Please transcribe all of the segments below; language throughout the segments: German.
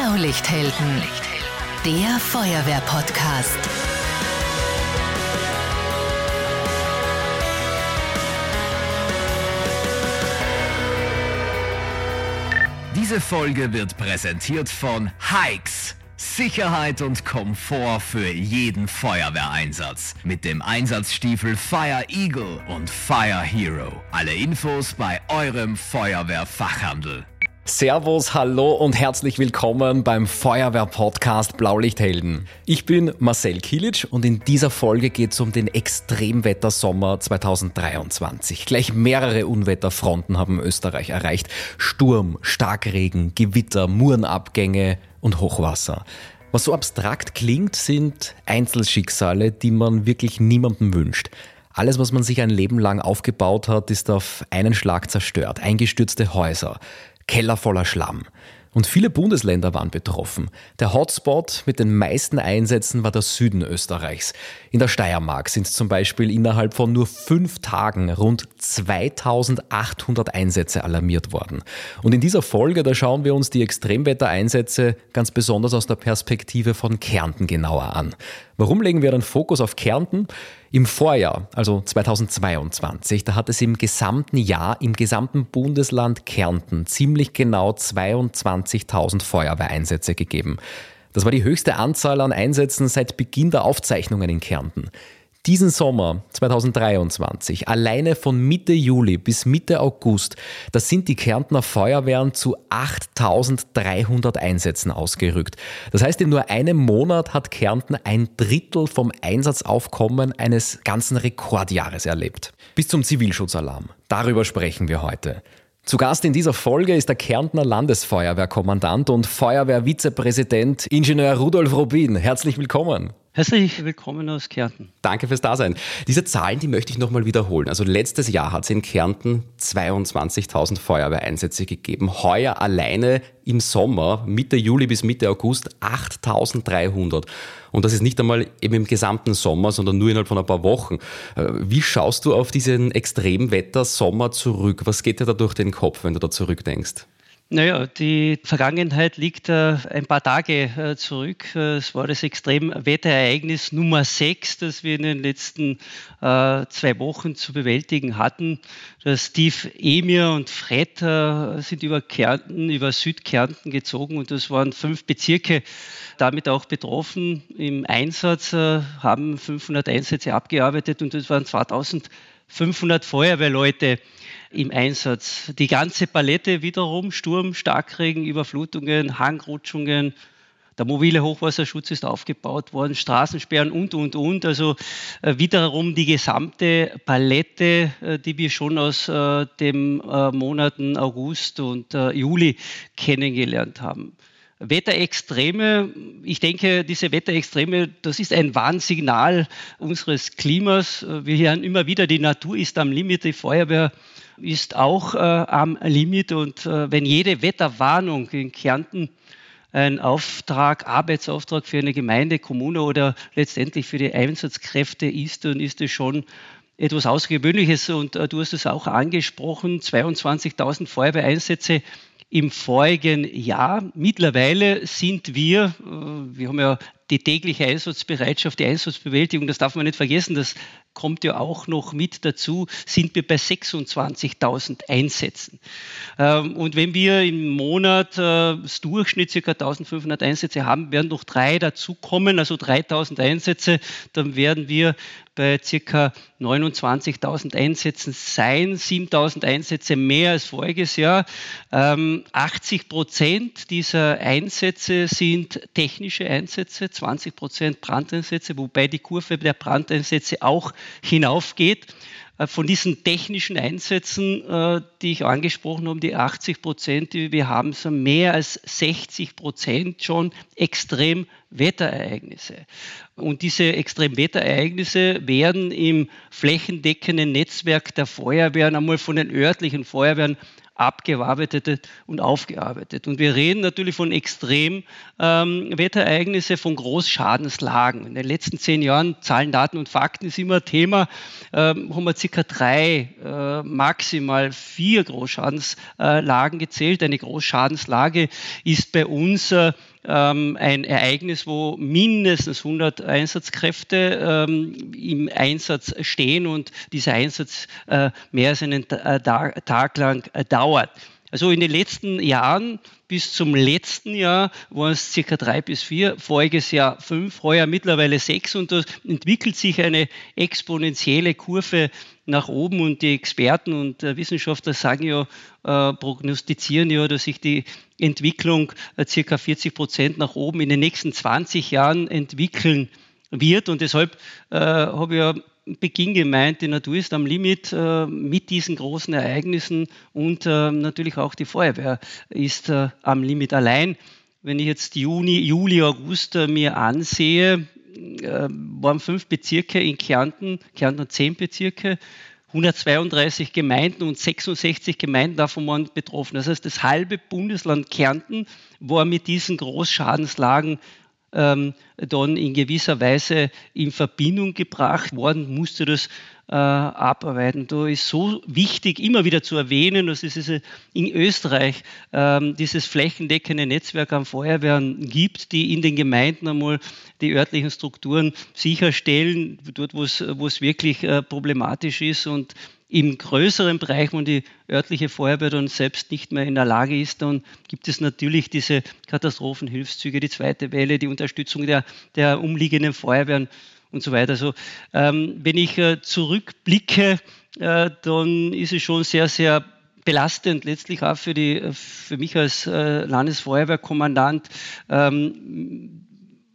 Blaulichthelden, der Feuerwehr-Podcast. Diese Folge wird präsentiert von Hikes. Sicherheit und Komfort für jeden Feuerwehreinsatz. Mit dem Einsatzstiefel Fire Eagle und Fire Hero. Alle Infos bei eurem Feuerwehrfachhandel. Servus, hallo und herzlich willkommen beim Feuerwehr-Podcast Blaulichthelden. Ich bin Marcel Kilic und in dieser Folge geht es um den Extremwettersommer 2023. Gleich mehrere Unwetterfronten haben Österreich erreicht. Sturm, Starkregen, Gewitter, Murenabgänge und Hochwasser. Was so abstrakt klingt, sind Einzelschicksale, die man wirklich niemandem wünscht. Alles, was man sich ein Leben lang aufgebaut hat, ist auf einen Schlag zerstört. Eingestürzte Häuser, Keller voller Schlamm. Und viele Bundesländer waren betroffen. Der Hotspot mit den meisten Einsätzen war der Süden Österreichs. In der Steiermark sind zum Beispiel innerhalb von nur fünf Tagen rund 2800 Einsätze alarmiert worden. Und in dieser Folge, da schauen wir uns die Extremwettereinsätze ganz besonders aus der Perspektive von Kärnten genauer an. Warum legen wir den Fokus auf Kärnten? Im Vorjahr, also 2022, da hat es im gesamten Jahr im gesamten Bundesland Kärnten ziemlich genau 22.000 Feuerwehreinsätze gegeben. Das war die höchste Anzahl an Einsätzen seit Beginn der Aufzeichnungen in Kärnten. Diesen Sommer 2023, alleine von Mitte Juli bis Mitte August, da sind die Kärntner Feuerwehren zu 8300 Einsätzen ausgerückt. Das heißt, in nur einem Monat hat Kärnten ein Drittel vom Einsatzaufkommen eines ganzen Rekordjahres erlebt. Bis zum Zivilschutzalarm. Darüber sprechen wir heute. Zu Gast in dieser Folge ist der Kärntner Landesfeuerwehrkommandant und Feuerwehrvizepräsident Ingenieur Rudolf Rubin. Herzlich willkommen. Herzlich willkommen aus Kärnten. Danke fürs Dasein. Diese Zahlen, die möchte ich nochmal wiederholen. Also letztes Jahr hat es in Kärnten 22.000 Feuerwehreinsätze gegeben. Heuer alleine im Sommer, Mitte Juli bis Mitte August, 8.300. Und das ist nicht einmal eben im gesamten Sommer, sondern nur innerhalb von ein paar Wochen. Äh, wie schaust du auf diesen Extremwetter-Sommer zurück? Was geht dir da durch den Kopf, wenn du da zurückdenkst? Naja, die Vergangenheit liegt äh, ein paar Tage äh, zurück. Äh, es war das Extremwetterereignis Nummer 6, das wir in den letzten zwei Wochen zu bewältigen hatten. Das Steve Emir und Fred sind über Kärnten, über Südkärnten gezogen und das waren fünf Bezirke damit auch betroffen. Im Einsatz haben 500 Einsätze abgearbeitet und es waren 2500 Feuerwehrleute im Einsatz. Die ganze Palette wiederum, Sturm, Starkregen, Überflutungen, Hangrutschungen, der mobile Hochwasserschutz ist aufgebaut worden, Straßensperren und, und, und. Also äh, wiederum die gesamte Palette, äh, die wir schon aus äh, den Monaten August und Juli kennengelernt haben. Wetterextreme, ich denke, diese Wetterextreme, das ist ein Warnsignal unseres Klimas. Wir hören immer wieder, die Natur ist am Limit, die Feuerwehr ist auch äh, am Limit und äh, wenn jede Wetterwarnung in Kärnten ein Auftrag, Arbeitsauftrag für eine Gemeinde, Kommune oder letztendlich für die Einsatzkräfte ist, dann ist es schon etwas Außergewöhnliches und äh, du hast es auch angesprochen, 22.000 Feuerwehreinsätze im vorigen Jahr. Mittlerweile sind wir, äh, wir haben ja die tägliche Einsatzbereitschaft, die Einsatzbewältigung, das darf man nicht vergessen, das kommt ja auch noch mit dazu, sind wir bei 26.000 Einsätzen. Ähm, und wenn wir im Monat äh, das Durchschnitt ca. 1.500 Einsätze haben, werden noch drei dazukommen, also 3.000 Einsätze, dann werden wir bei ca. 29.000 Einsätzen sein, 7.000 Einsätze mehr als voriges Jahr. 80 ähm, Prozent dieser Einsätze sind technische Einsätze, 20 Prozent Brandeinsätze, wobei die Kurve der Brandeinsätze auch hinaufgeht. Äh, von diesen technischen Einsätzen, äh, die ich angesprochen habe, die 80 Prozent, die wir haben, sind mehr als 60 Prozent schon Extremwetterereignisse. Und diese Extremwetterereignisse werden im flächendeckenden Netzwerk der Feuerwehren einmal von den örtlichen Feuerwehren abgearbeitet und aufgearbeitet. Und wir reden natürlich von Extremwetterereignissen, ähm, von Großschadenslagen. In den letzten zehn Jahren, Zahlen, Daten und Fakten ist immer Thema, ähm, haben wir circa drei, äh, maximal vier Großschadenslagen gezählt. Eine Großschadenslage ist bei uns äh, ähm, ein Ereignis, wo mindestens 100 Einsatzkräfte ähm, im Einsatz stehen und dieser Einsatz äh, mehr als einen äh, Tag lang äh, dauert. Also in den letzten Jahren bis zum letzten Jahr waren es circa drei bis vier, voriges Jahr fünf, heuer mittlerweile sechs und da entwickelt sich eine exponentielle Kurve nach oben und die Experten und Wissenschaftler sagen ja, äh, prognostizieren ja, dass sich die Entwicklung äh, circa 40 Prozent nach oben in den nächsten 20 Jahren entwickeln wird und deshalb äh, habe ich ja Beginn gemeint, die Natur ist am Limit äh, mit diesen großen Ereignissen und äh, natürlich auch die Feuerwehr ist äh, am Limit allein. Wenn ich jetzt Juni, Juli, August äh, mir ansehe, äh, waren fünf Bezirke in Kärnten, Kärnten zehn Bezirke, 132 Gemeinden und 66 Gemeinden davon waren betroffen. Das heißt, das halbe Bundesland Kärnten war mit diesen Großschadenslagen ähm, dann in gewisser Weise in Verbindung gebracht worden, musste das äh, abarbeiten. Da ist so wichtig, immer wieder zu erwähnen, dass es in Österreich ähm, dieses flächendeckende Netzwerk an Feuerwehren gibt, die in den Gemeinden einmal die örtlichen Strukturen sicherstellen, dort wo es, wo es wirklich äh, problematisch ist und im größeren Bereich, wo die örtliche Feuerwehr dann selbst nicht mehr in der Lage ist, dann gibt es natürlich diese Katastrophenhilfszüge, die zweite Welle, die Unterstützung der, der umliegenden Feuerwehren und so weiter. Also ähm, wenn ich äh, zurückblicke, äh, dann ist es schon sehr, sehr belastend letztlich auch für, die, für mich als äh, Landesfeuerwehrkommandant. Ähm,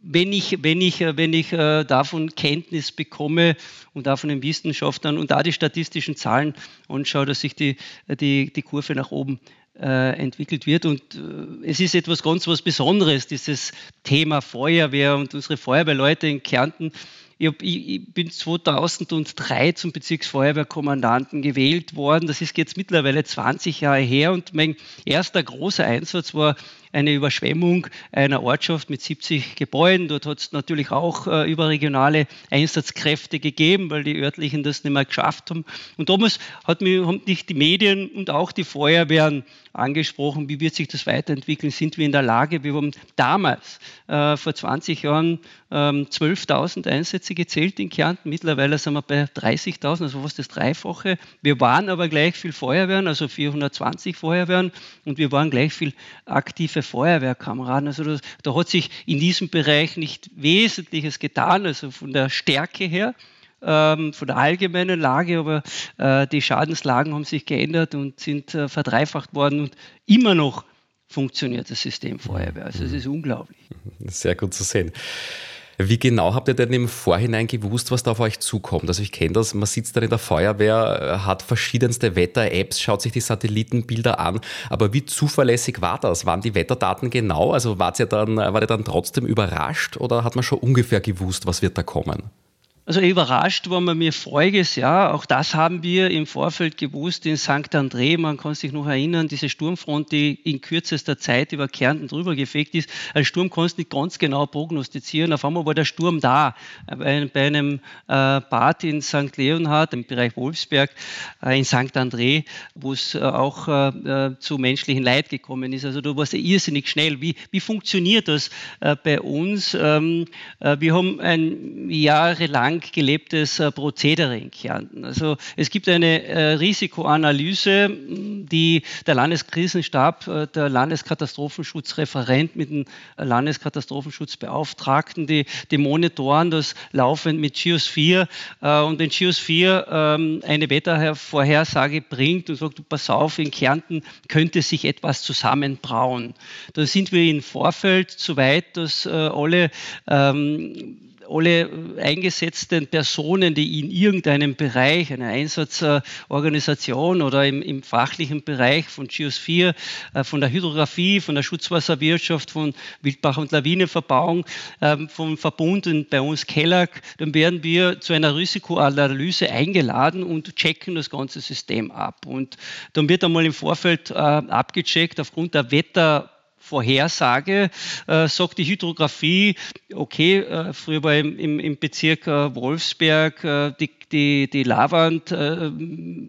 wenn ich, wenn ich, wenn ich äh, davon Kenntnis bekomme und davon den Wissenschaftlern und da die statistischen Zahlen anschaue, dass sich die, die, die Kurve nach oben äh, entwickelt wird. Und äh, es ist etwas ganz was Besonderes, dieses Thema Feuerwehr und unsere Feuerwehrleute in Kärnten ich, hab, ich, ich, bin 2003 zum Bezirksfeuerwehrkommandanten gewählt worden. Das ist jetzt mittlerweile 20 Jahre her und mein erster großer Einsatz war eine Überschwemmung einer Ortschaft mit 70 Gebäuden. Dort hat es natürlich auch äh, überregionale Einsatzkräfte gegeben, weil die örtlichen das nicht mehr geschafft haben. Und damals hat mich, haben mich die Medien und auch die Feuerwehren angesprochen, wie wird sich das weiterentwickeln, sind wir in der Lage, wir haben damals äh, vor 20 Jahren ähm, 12.000 Einsätze gezählt in Kärnten, mittlerweile sind wir bei 30.000, also fast das Dreifache. Wir waren aber gleich viel Feuerwehren, also 420 Feuerwehren und wir waren gleich viel aktive Feuerwehrkameraden. Also das, da hat sich in diesem Bereich nicht Wesentliches getan, also von der Stärke her ähm, von der allgemeinen Lage, aber äh, die Schadenslagen haben sich geändert und sind äh, verdreifacht worden und immer noch funktioniert das System Feuerwehr. Also es ist unglaublich. Sehr gut zu sehen. Wie genau habt ihr denn im Vorhinein gewusst, was da auf euch zukommt? Also ich kenne das, man sitzt dann in der Feuerwehr, hat verschiedenste Wetter-Apps, schaut sich die Satellitenbilder an, aber wie zuverlässig war das? Waren die Wetterdaten genau? Also wart ihr dann, war ihr dann trotzdem überrascht oder hat man schon ungefähr gewusst, was wird da kommen? Also überrascht waren wir mir voriges Jahr, auch das haben wir im Vorfeld gewusst in St. André, man kann sich noch erinnern, diese Sturmfront, die in kürzester Zeit über Kärnten drüber gefegt ist. Ein Sturm kannst du nicht ganz genau prognostizieren, auf einmal war der Sturm da. Bei, einem äh, Bad in St. Leonhard, im Bereich Wolfsberg, äh, in St. André, wo es äh, auch zu menschlichen Leid gekommen ist. Also da war es irrsinnig schnell. Wie, wie funktioniert das bei uns? Ähm, wir haben ein jahrelang lang gelebtes äh, Prozedere in Kärnten. Also es gibt eine äh, Risikoanalyse, die der Landeskrisenstab, äh, der Landeskatastrofenschutzreferent mit dem Landeskatastrofenschutzbeauftragten, die, die monitoren das laufend mit Geosphere und wenn Geosphere ähm, eine Wettervorhersage bringt und sagt, pass auf, in Kärnten könnte sich etwas zusammenbrauen. Da sind wir im Vorfeld so weit, dass alle ähm, alle eingesetzten Personen, die in irgendeinem Bereich, einer Einsatzorganisation oder im, im fachlichen Bereich von Geosphere, äh, von der Hydrographie, von der Schutzwasserwirtschaft, von Wildbach- und Lawinenverbauung, ähm, vom Verbund und bei uns Kellag, dann werden wir zu einer Risikoanalyse eingeladen und checken das ganze System ab. Und dann wird einmal im Vorfeld äh, abgecheckt aufgrund der Wetter Vorhersage, äh, sagt die Hydrographie, okay, äh, früher war im, im, im Bezirk äh, Wolfsberg äh, die, die, die Lavand, äh,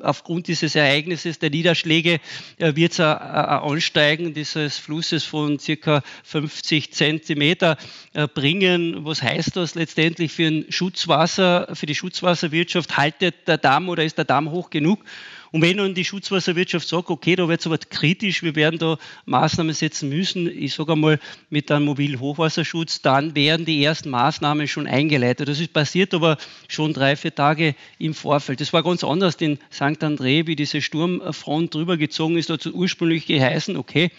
aufgrund dieses Ereignisses der Niederschläge äh, wird es Ansteigen dieses Flusses von circa 50 Zentimeter bringen. Was heißt das letztendlich für ein Schutzwasser, für die Schutzwasserwirtschaft? Haltet der Damm oder ist der Damm hoch genug? Und wenn nun die Schutzwasserwirtschaft sagt, okay, da wird es aber kritisch, wir werden da Maßnahmen setzen müssen, ich sage einmal mit einem mobilen Hochwasserschutz, dann werden die ersten Maßnahmen schon eingeleitet. Das ist passiert aber schon drei, vier Tage im Vorfeld. Das war ganz anders in St. André, wie diese Sturmfront drüber gezogen ist, dazu ursprünglich geheißen, okay,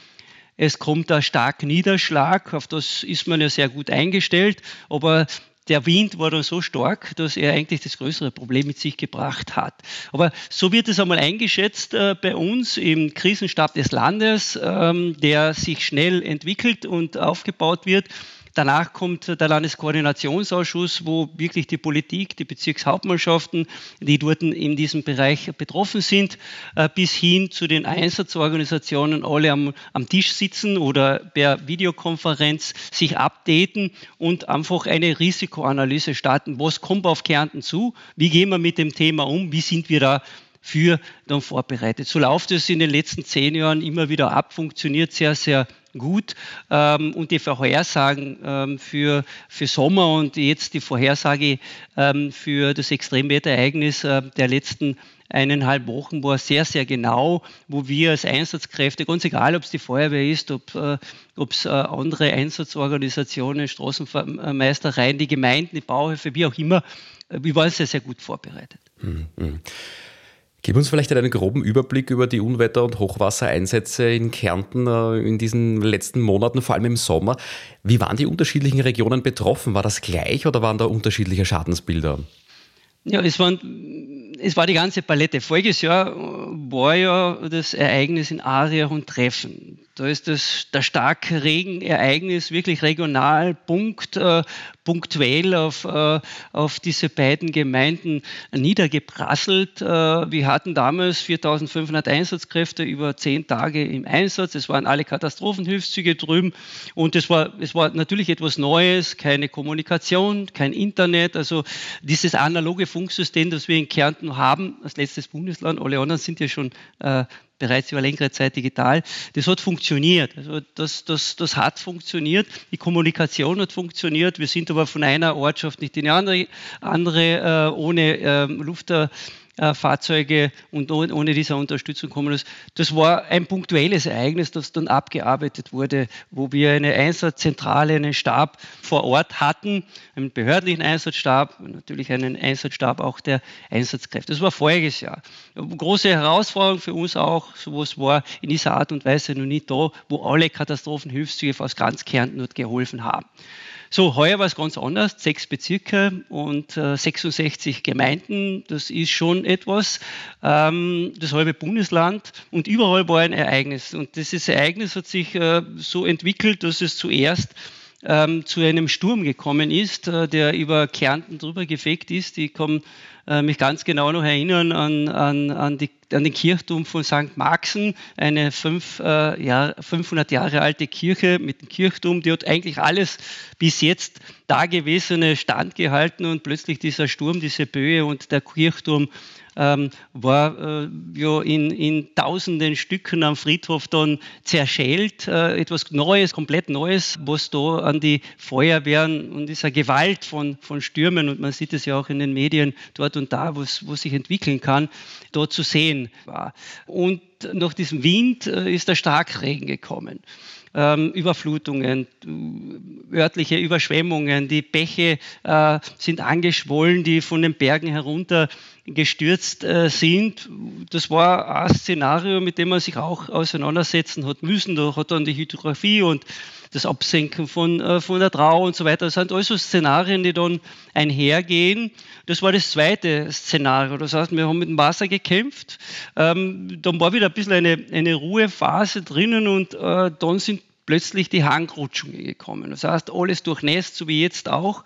es kommt ein starker Niederschlag, auf das ist man ja sehr gut eingestellt, aber der Wind war dann so stark, dass er eigentlich das größere Problem mit sich gebracht hat. Aber so wird es einmal eingeschätzt äh, bei uns im Krisenstab des Landes, ähm, der sich schnell entwickelt und aufgebaut wird. Danach kommt der Landeskoordinationsausschuss, wo wirklich die Politik, die Bezirkshauptmannschaften, die dort in diesem Bereich betroffen sind, äh, bis hin zu den Einsatzorganisationen alle am, am Tisch sitzen oder per Videokonferenz sich updaten und einfach eine Risikoanalyse starten. Was kommt auf Kärnten zu? Wie gehen wir mit dem Thema um? Wie sind wir da für dann vorbereitet. So läuft es in den letzten zehn Jahren immer wieder ab, funktioniert sehr, sehr gut. Ähm, und die Vorhersagen ähm, für, für Sommer und jetzt die Vorhersage ähm, für das Extremwetterereignis äh, der letzten eineinhalb Wochen war sehr, sehr genau, wo wir als Einsatzkräfte, ganz egal, ob es die Feuerwehr ist, ob äh, es äh, andere Einsatzorganisationen, Straßenmeistereien, die Gemeinden, die Bauhöfe, wie auch immer, äh, wir waren sehr, sehr gut vorbereitet. Mhm. Gib uns vielleicht einen groben Überblick über die Unwetter- und Hochwassereinsätze in Kärnten äh, in diesen letzten Monaten, vor allem im Sommer. Wie waren die unterschiedlichen Regionen betroffen? War das gleich oder waren da unterschiedliche Schadensbilder? Ja, es, waren, es war die ganze Palette. Voriges Jahr war ja das Ereignis in Aria und Treffen. Da ist das, der starke Regenereignis wirklich regional, Punkt, äh, punktuell auf, äh, auf diese beiden Gemeinden niedergeprasselt. Äh, wir hatten damals 4500 Einsatzkräfte über zehn Tage im Einsatz. Es waren alle Katastrophenhilfszüge drüben und es war, es war natürlich etwas Neues, keine Kommunikation, kein Internet. Also dieses analoge Funksystem, das wir in Kärnten haben, als letztes Bundesland, alle anderen sind ja schon äh, bereits über längere Zeit digital. Das hat funktioniert. Also das, das, das hat funktioniert. Die Kommunikation hat funktioniert. Wir sind aber von einer Ortschaft nicht in die andere, andere äh, ohne äh, Luft. Äh, Fahrzeuge und ohne diese Unterstützung kommen. Das, das war ein punktuelles Ereignis, das dann abgearbeitet wurde, wo wir eine Einsatzzentrale, einen Stab vor Ort hatten, einen behördlichen Einsatzstab, natürlich einen Einsatzstab auch der Einsatzkräfte. Das war voriges Jahr. Große Herausforderung für uns auch, sowas war in dieser Art und Weise noch nicht da, wo alle Katastrophenhilfszüge aus ganz Kärnten dort geholfen haben. So, heuer war es ganz anders. Sechs Bezirke und äh, 66 Gemeinden. Das ist schon etwas. Ähm, das halbe Bundesland und überall war ein Ereignis. Und dieses Ereignis hat sich äh, so entwickelt, dass es zuerst ähm, zu einem Sturm gekommen ist, äh, der über Kärnten drüber gefegt ist. Ich kann äh, mich ganz genau noch erinnern an, an, an, die, an den Kirchturm von St. Maxen, eine fünf, äh, Jahr, 500 Jahre alte Kirche mit dem Kirchturm, die hat eigentlich alles bis jetzt Dagewesene standgehalten und plötzlich dieser Sturm, diese Böe und der Kirchturm ähm, war äh, ja in, in tausenden Stücken am Friedhof dann zerschellt. Äh, etwas Neues, komplett Neues, was da an die Feuerwehren und dieser Gewalt von, von Stürmen, und man sieht es ja auch in den Medien dort und da, wo es sich entwickeln kann, dort zu sehen war. Und nach diesem Wind äh, ist der Starkregen gekommen ähm, Überflutungen, örtliche Überschwemmungen, die Bäche äh, sind angeschwollen, die von den Bergen herunter gestürzt äh, sind. Das war ein Szenario, mit dem man sich auch auseinandersetzen hat müssen. Da hat dann die Hydrographie und das Absenken von, äh, von der Trau und so weiter. Das sind also Szenarien, die dann einhergehen. Das war das zweite Szenario. Das heißt, wir haben mit dem Wasser gekämpft. Ähm, dann war wieder ein bisschen eine, eine Ruhephase drinnen und äh, dann sind plötzlich die Hangrutschungen gekommen. Das heißt, alles durchnässt, so wie jetzt auch.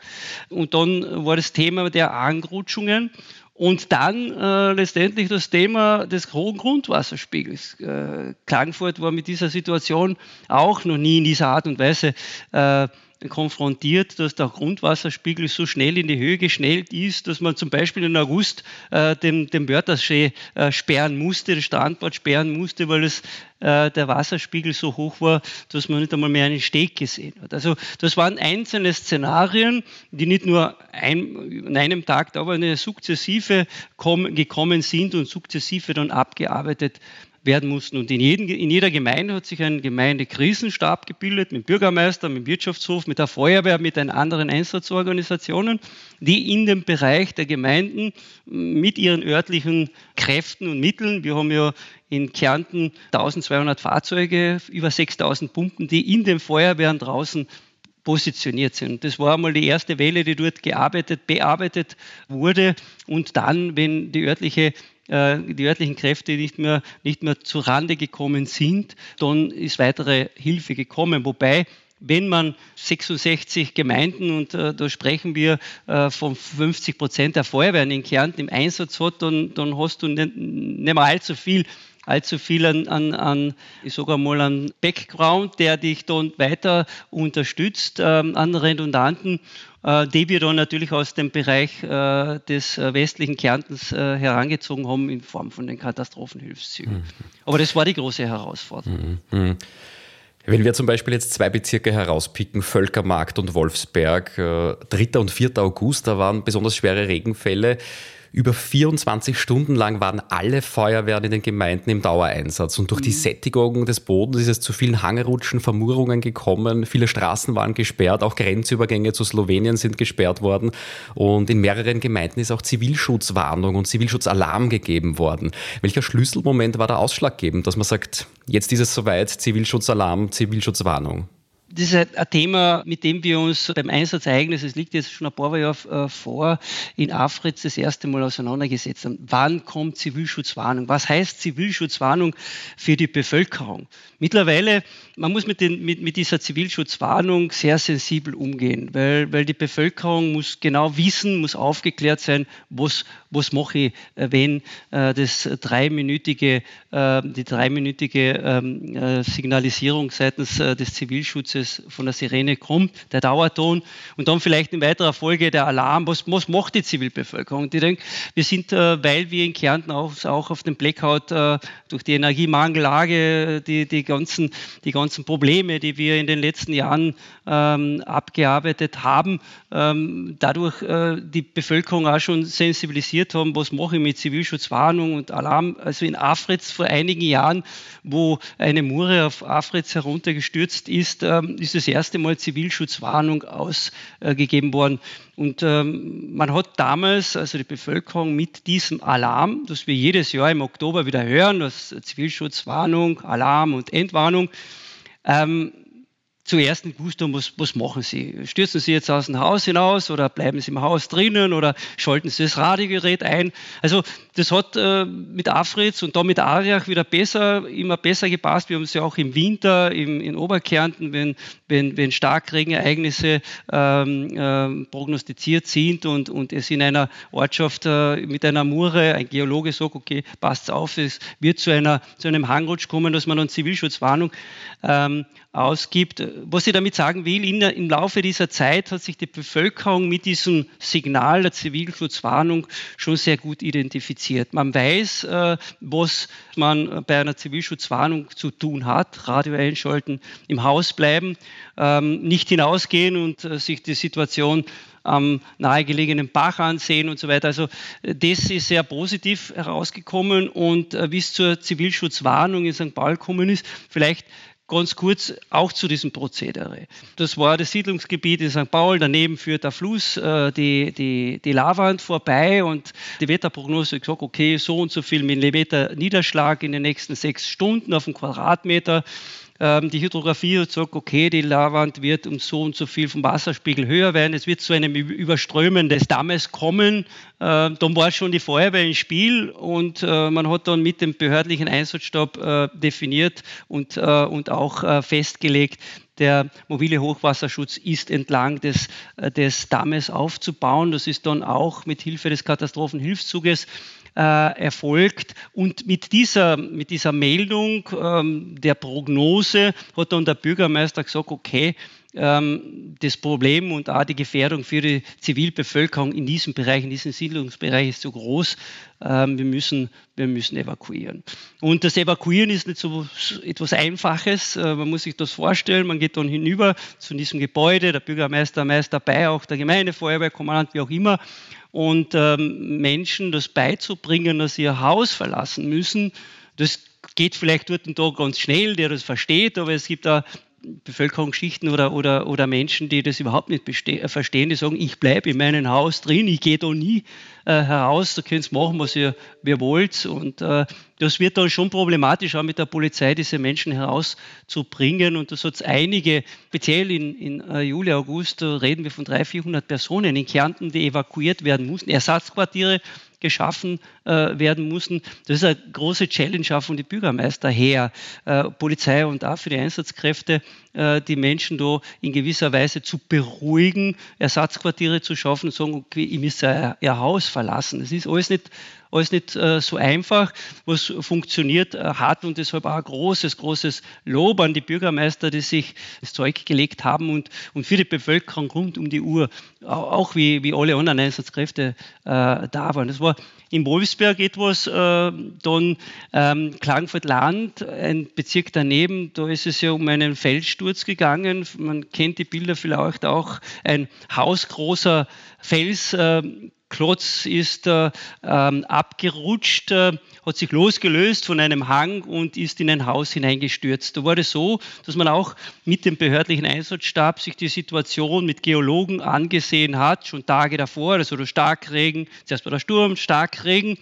Und dann war das Thema der Hangrutschungen. Und dann äh, letztendlich das Thema des hohen Grundwasserspiegels. Äh, Klagenfurt war mit dieser Situation auch noch nie in dieser Art und Weise äh, konfrontiert, dass der Grundwasserspiegel so schnell in die Höhe geschnellt ist, dass man zum Beispiel im August äh, den, den Wörthersee äh, sperren musste, den Strandbad sperren musste, weil es äh, der Wasserspiegel so hoch war, dass man nicht einmal mehr einen Steg gesehen hat. Also das waren einzelne Szenarien, die nicht nur ein, an einem Tag, aber eine sukzessive kom, gekommen sind und sukzessive dann abgearbeitet werden mussten. Und in, jeden, in jeder Gemeinde hat sich ein Gemeindekrisenstab gebildet, mit Bürgermeister, mit Wirtschaftshof, mit der Feuerwehr, mit den anderen Einsatzorganisationen, die in dem Bereich der Gemeinden mit ihren örtlichen Kräften und Mitteln, wir haben ja in Kärnten 1200 Fahrzeuge, über 6000 Pumpen, die in den Feuerwehren draußen positioniert sind. Das war einmal die erste Welle, die dort gearbeitet, bearbeitet wurde. Und dann, wenn die örtliche die örtlichen Kräfte nicht mehr, nicht mehr zu Rande gekommen sind, dann ist weitere Hilfe gekommen. Wobei wenn man 66 Gemeinden, und äh, da sprechen wir äh, von 50 Prozent der Feuerwehren in Kärnten im Einsatz hat, dann, dann hast du nicht, nicht mehr allzu viel allzu viel an, an, an ich sage mal, an Background, der dich dann weiter unterstützt, ähm, an Redundanten, äh, die wir dann natürlich aus dem Bereich äh, des äh, westlichen Kärntens äh, herangezogen haben in Form von den Katastrophenhilfszügen. Mhm. Aber das war die große Herausforderung. Mhm. mhm. Wenn wir zum Beispiel jetzt zwei Bezirke herauspicken, Völkermarkt und Wolfsberg, 3. Äh, und 4. August, da waren besonders schwere Regenfälle. Über 24 Stunden lang waren alle Feuerwehren in den Gemeinden im Dauereinsatz. Und durch die mhm. Sättigung des Bodens ist es zu vielen Hangrutschen, Vermurungen gekommen. Viele Straßen waren gesperrt. Auch Grenzübergänge zu Slowenien sind gesperrt worden. Und in mehreren Gemeinden ist auch Zivilschutzwarnung und Zivilschutzalarm gegeben worden. Welcher Schlüsselmoment war da ausschlaggebend, dass man sagt, jetzt ist es soweit, Zivilschutzalarm, Zivilschutzwarnung? Das ist ein Thema, mit dem wir uns beim Einsatzereignis, es liegt jetzt schon ein paar Jahre äh, vor, in Afritz das erste Mal auseinandergesetzt haben. Wann kommt Zivilschutzwarnung? Was heißt Zivilschutzwarnung für die Bevölkerung? Mittlerweile, man muss mit, den, mit, mit dieser Zivilschutzwarnung sehr sensibel umgehen, weil, weil die Bevölkerung muss genau wissen, muss aufgeklärt sein, was, was mache ich, äh, wenn äh, das dreiminütige, die dreiminütige ähm, Signalisierung seitens des Zivilschutzes es von der Sirene kommt, der Dauerton und dann vielleicht in weiterer Folge der Alarm. Was, was macht die Zivilbevölkerung? Und ich denke, wir sind, äh, weil wir in Kärnten auch, auch auf dem Blackout äh, durch die Energiemangellage, die, die, ganzen, die ganzen Probleme, die wir in den letzten Jahren ähm, abgearbeitet haben, ähm, dadurch äh, die Bevölkerung auch schon sensibilisiert haben, was mache ich mit Zivilschutzwarnung und Alarm. Also in Afritz vor einigen Jahren, wo eine Mure auf Afritz heruntergestürzt ist, ähm, ist das erste Mal Zivilschutzwarnung ausgegeben worden. Und ähm, man hat damals, also die Bevölkerung, mit diesem Alarm, das wir jedes Jahr im Oktober wieder hören, das Zivilschutzwarnung, Alarm und Entwarnung, ähm, zuerst gewusst haben, was, was machen sie. Stürzen sie jetzt aus dem Haus hinaus oder bleiben sie im Haus drinnen oder schalten sie das Radiogerät ein. Also das hat äh, mit Afritz und da mit Ariach wieder besser, immer besser gepasst. Wir haben es ja auch im Winter im, in Oberkärnten, wenn, wenn, wenn Starkregenereignisse ähm, äh, prognostiziert sind und, und es in einer Ortschaft äh, mit einer Mure, ein Geologe sagt, okay, passt auf, es wird zu, einer, zu einem Hangrutsch kommen, dass man dann Zivilschutzwarnung ähm, ausgibt. Was ich damit sagen will, in, im Laufe dieser Zeit hat sich die Bevölkerung mit diesem Signal der Zivilschutzwarnung schon sehr gut identifiziert. Man weiß, äh, was man bei einer Zivilschutzwarnung zu tun hat. Radio einschalten, im Haus bleiben, ähm, nicht hinausgehen und äh, sich die Situation am nahegelegenen Bach ansehen und so weiter. Also das ist sehr positiv herausgekommen und äh, wie es zur Zivilschutzwarnung in St. Paul gekommen ist, vielleicht ganz kurz auch zu diesem Prozedere. Das war das Siedlungsgebiet in St. Paul, daneben führt der Fluss äh, die, die, die Lavand vorbei und die Wetterprognose hat gesagt, okay, so und so viel Millimeter Niederschlag in den nächsten sechs Stunden auf den Quadratmeter. Ähm, die Hydrographie hat gesagt, okay, die Lavand wird um so und so viel vom Wasserspiegel höher werden. Es wird zu einem Überströmen des Dammes kommen. Ähm, dann war schon die Feuerwehr im Spiel und äh, man hat dann mit dem behördlichen Einsatzstab äh, definiert und, äh, und auch festgelegt, der mobile Hochwasserschutz ist entlang des, des Dammes aufzubauen. Das ist dann auch mit Hilfe des Katastrophenhilfszuges äh, erfolgt. Und mit dieser, mit dieser Meldung ähm, der Prognose hat dann der Bürgermeister gesagt, okay, ähm, das Problem und auch die Gefährdung für die Zivilbevölkerung in diesem Bereich, in diesem Siedlungsbereich ist zu groß. Ähm, wir, müssen, wir müssen evakuieren. Und das Evakuieren ist nicht so etwas Einfaches. Äh, man muss sich das vorstellen. Man geht dann hinüber zu diesem Gebäude. Der Bürgermeister meist dabei, auch der Gemeindefeuerwehrkommandant, wie auch immer und ähm, Menschen das beizubringen, dass sie ihr Haus verlassen müssen, das geht vielleicht dort und da ganz schnell, der das versteht, aber es gibt da Bevölkerungsschichten oder, oder, oder Menschen, die das überhaupt nicht äh, verstehen, die sagen, ich bleibe in meinem Haus drin, ich gehe da nie äh, heraus, da könnt ihr machen, was ihr, ihr wollt. Und äh, das wird dann schon problematisch, auch mit der Polizei diese Menschen herauszubringen. Und das hat einige, speziell in, in äh, Juli, August, da reden wir von 300, 400 Personen in Kärnten, die evakuiert werden mussten, Ersatzquartiere geschaffen äh, werden mussten. Das ist eine große Challenge auch von den Bürgermeister her, äh, Polizei und auch für die Einsatzkräfte, äh, die Menschen da in gewisser Weise zu beruhigen, Ersatzquartiere zu schaffen und sagen, okay, ihr müsst ihr, ihr Haus verlassen. Das ist alles nicht alles nicht äh, so einfach, was funktioniert äh, hat und deshalb auch ein großes, großes Lob an die Bürgermeister, die sich das Zeug gelegt haben und, und für die Bevölkerung rund um die Uhr, auch wie, wie alle anderen Einsatzkräfte äh, da waren. Das war in Wolfsberg etwas, äh, dann ähm, Klagenfurt-Land, ein Bezirk daneben, da ist es ja um einen Felssturz gegangen. Man kennt die Bilder vielleicht auch, ein hausgroßer Fels. Äh, Klotz ist äh, ähm, abgerutscht, äh, hat sich losgelöst von einem Hang und ist in ein Haus hineingestürzt. Da war es so, dass man auch mit dem behördlichen Einsatzstab sich die Situation mit Geologen angesehen hat, schon Tage davor, also der Starkregen, zuerst war der Sturm, Starkregen,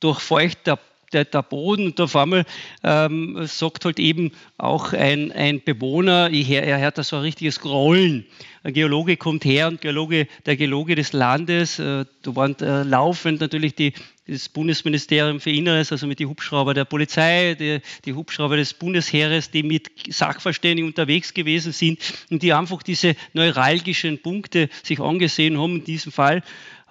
durch feuchter der, der Boden und auf einmal ähm, sagt halt eben auch ein, ein Bewohner, ich, er hört da so ein richtiges Grollen. Ein Geologe kommt her und Geologe, der Geologe des Landes, äh, da waren äh, laufend natürlich die, das Bundesministerium für Inneres, also mit den Hubschrauber der Polizei, die, die Hubschrauber des Bundesheeres, die mit Sachverständigen unterwegs gewesen sind und die einfach diese neuralgischen Punkte sich angesehen haben. In diesem Fall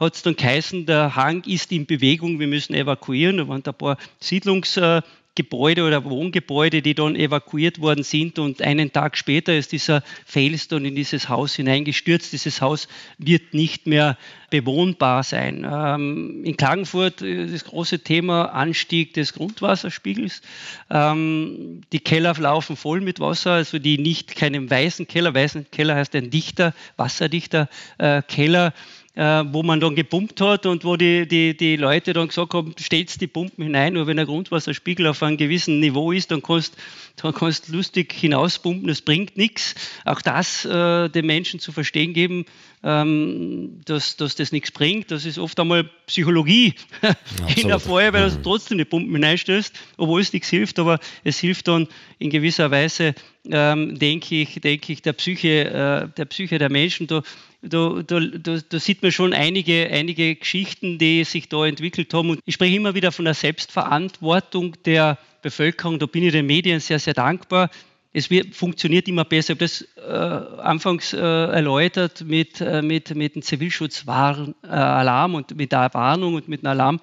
hat es dann geheißen, der Hang ist in Bewegung, wir müssen evakuieren. Da waren ein paar Siedlungsgebäude oder Wohngebäude, die dann evakuiert worden sind und einen Tag später ist dieser Fels dann in dieses Haus hineingestürzt. Dieses Haus wird nicht mehr bewohnbar sein. Ähm, in Klagenfurt das große Thema Anstieg des Grundwasserspiegels. Ähm, die Keller laufen voll mit Wasser, also die nicht keinen weißen Keller, weißen Keller heißt ein dichter, wasserdichter äh, Keller äh, wo man dann gepumpt hat und wo die, die, die Leute dann gesagt haben, stellst die Pumpen hinein, nur wenn der Grundwasserspiegel auf einem gewissen Niveau ist, dann kannst dann kannst lustig hinauspumpen, das bringt nichts. Auch das äh, den Menschen zu verstehen geben, ähm, dass, dass das nichts bringt. Das ist oft einmal Psychologie in der Feuerwehr, dass du trotzdem die Pumpen hineinstößt, obwohl es nichts hilft, aber es hilft dann in gewisser Weise, ähm, denke ich, denke ich, der Psyche, äh, der Psyche der Menschen. Da, da, da, da, da, sieht man schon einige, einige Geschichten, die sich da entwickelt haben. Und ich spreche immer wieder von der Selbstverantwortung der Bevölkerung. Da bin ich den Medien sehr, sehr dankbar. Es wird, funktioniert immer besser. Ich habe das äh, anfangs äh, erläutert mit, äh, mit, mit dem Zivilschutzalarm und mit der Warnung und mit einem Alarm.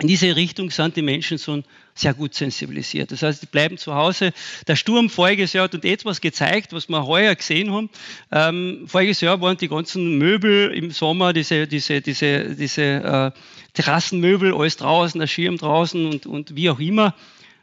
In diese Richtung sind die Menschen so sehr gut sensibilisiert. Das heißt, die bleiben zu Hause. Der Sturm voriges Jahr hat uns etwas gezeigt, was wir heuer gesehen haben. Ähm, voriges Jahr waren die ganzen Möbel im Sommer, diese, diese, diese, diese äh, Terrassenmöbel, alles draußen, der Schirm draußen und, und wie auch immer.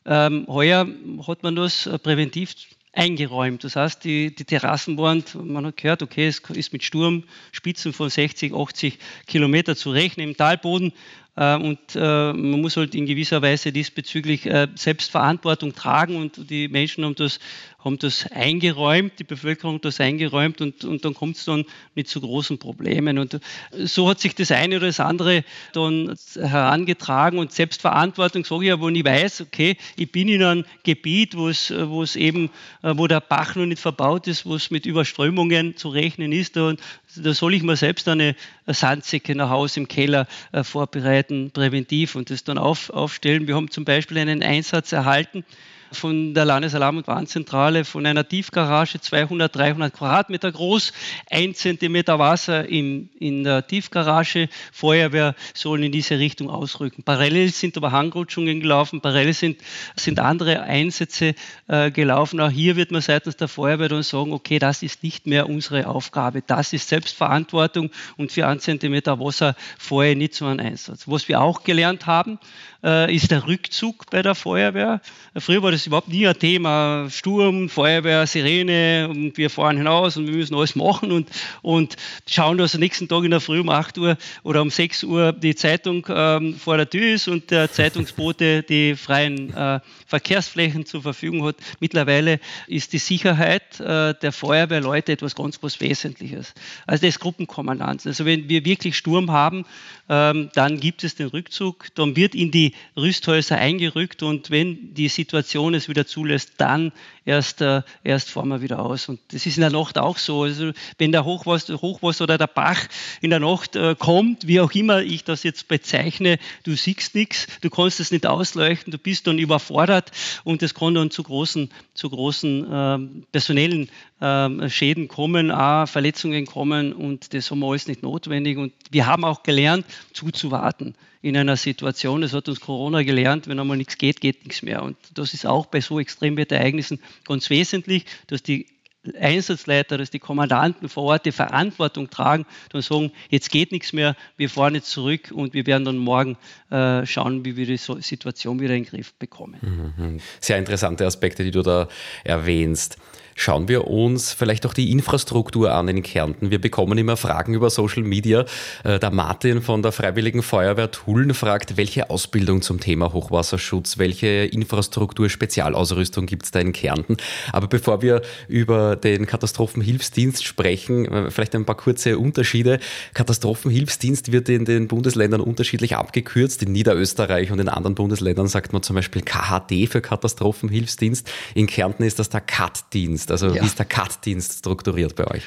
Ähm, heuer hat man das äh, präventiv eingeräumt. Das heißt, die, die Terrassenwand, man hat gehört, okay, es ist mit Sturmspitzen von 60, 80 Kilometer zu rechnen im Talboden und äh, man muss halt in gewisser Weise diesbezüglich äh, Selbstverantwortung tragen und die Menschen haben das, haben das eingeräumt, die Bevölkerung hat das eingeräumt und, und dann kommt es dann mit zu großen Problemen. Und so hat sich das eine oder das andere dann herangetragen und Selbstverantwortung sage ich ja, wo ich weiß, okay, ich bin in einem Gebiet, wo es, wo es eben, wo der Bach noch nicht verbaut ist, wo es mit Überströmungen zu rechnen ist, da, da soll ich mir selbst eine Sandsäcke nach Hause im Keller äh, vorbereiten, präventiv und das dann auf, aufstellen. Wir haben zum Beispiel einen Einsatz erhalten von der Landesalarm- und Warnzentrale von einer Tiefgarage 200, 300 Quadratmeter groß, ein Zentimeter Wasser in, in der Tiefgarage. Feuerwehr sollen in diese Richtung ausrücken. Parallel sind aber Hangrutschungen gelaufen, parallel sind, sind andere Einsätze äh, gelaufen. Auch hier wird man seitens der Feuerwehr dann sagen, okay, das ist nicht mehr unsere Aufgabe, das ist Selbstverantwortung und für einen Zentimeter Wasser vorher nicht so ein Einsatz. Was wir auch gelernt haben, äh, ist der Rückzug bei der Feuerwehr. Früher war das überhaupt nie ein Thema. Sturm, Feuerwehr, Sirene und wir fahren hinaus und wir müssen alles machen und, und schauen, dass am nächsten Tag in der Früh um 8 Uhr oder um 6 Uhr die Zeitung ähm, vor der Tür ist und der Zeitungsbote die freien äh, Verkehrsflächen zur Verfügung hat. Mittlerweile ist die Sicherheit äh, der Feuerwehrleute etwas ganz was Wesentliches. Also das Gruppenkommandant. Also wenn wir wirklich Sturm haben, ähm, dann gibt es den Rückzug, dann wird in die Rüsthäuser eingerückt und wenn die Situation es wieder zulässt, dann erst, äh, erst fahren wir wieder aus. Und das ist in der Nacht auch so. Also wenn der Hochwasser, Hochwasser oder der Bach in der Nacht äh, kommt, wie auch immer ich das jetzt bezeichne, du siehst nichts, du kannst es nicht ausleuchten, du bist dann überfordert und es kann dann zu großen, zu großen ähm, personellen ähm, Schäden kommen, auch Verletzungen kommen und das haben wir alles nicht notwendig. Und wir haben auch gelernt, zuzuwarten in einer Situation. Das hat uns Corona gelernt, wenn einmal nichts geht, geht nichts mehr. Und das ist auch bei so Extremwetterereignissen ganz wesentlich, dass die Einsatzleiter, dass die Kommandanten vor Ort die Verantwortung tragen und sagen, jetzt geht nichts mehr, wir fahren jetzt zurück und wir werden dann morgen äh, schauen, wie wir die Situation wieder in den Griff bekommen. Mhm. Sehr interessante Aspekte, die du da erwähnst. Schauen wir uns vielleicht auch die Infrastruktur an in Kärnten. Wir bekommen immer Fragen über Social Media. Äh, der Martin von der Freiwilligen Feuerwehr Tulln fragt, welche Ausbildung zum Thema Hochwasserschutz, welche Infrastruktur, Spezialausrüstung gibt es da in Kärnten? Aber bevor wir über den Katastrophenhilfsdienst sprechen, äh, vielleicht ein paar kurze Unterschiede. Katastrophenhilfsdienst wird in den Bundesländern unterschiedlich abgekürzt. In Niederösterreich und in anderen Bundesländern sagt man zum Beispiel KHD für Katastrophenhilfsdienst. In Kärnten ist das der CAT-Dienst. Dienst? Also ja. wie ist der CAT-Dienst strukturiert bei euch?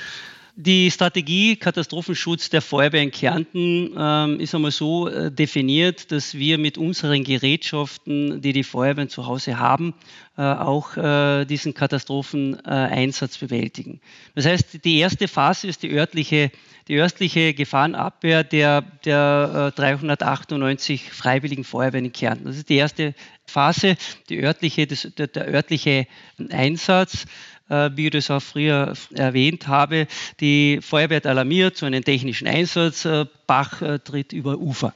Die Strategie Katastrophenschutz der Feuerwehr in Kärnten ähm, ist einmal so äh, definiert, dass wir mit unseren Gerätschaften, die die Feuerwehren zu Hause haben, äh, auch äh, diesen Katastropheneinsatz bewältigen. Das heißt, die erste Phase ist die örtliche, die örtliche Gefahrenabwehr der, der 398 äh, freiwilligen Feuerwehren in Kärnten. Das ist die erste Phase, die örtliche, das, der, der örtliche Einsatz. Äh, wie ich das auch früher erwähnt habe. Die Feuerwehr alarmiert zu einem technischen Einsatz. Äh, Bach äh, tritt über Ufer.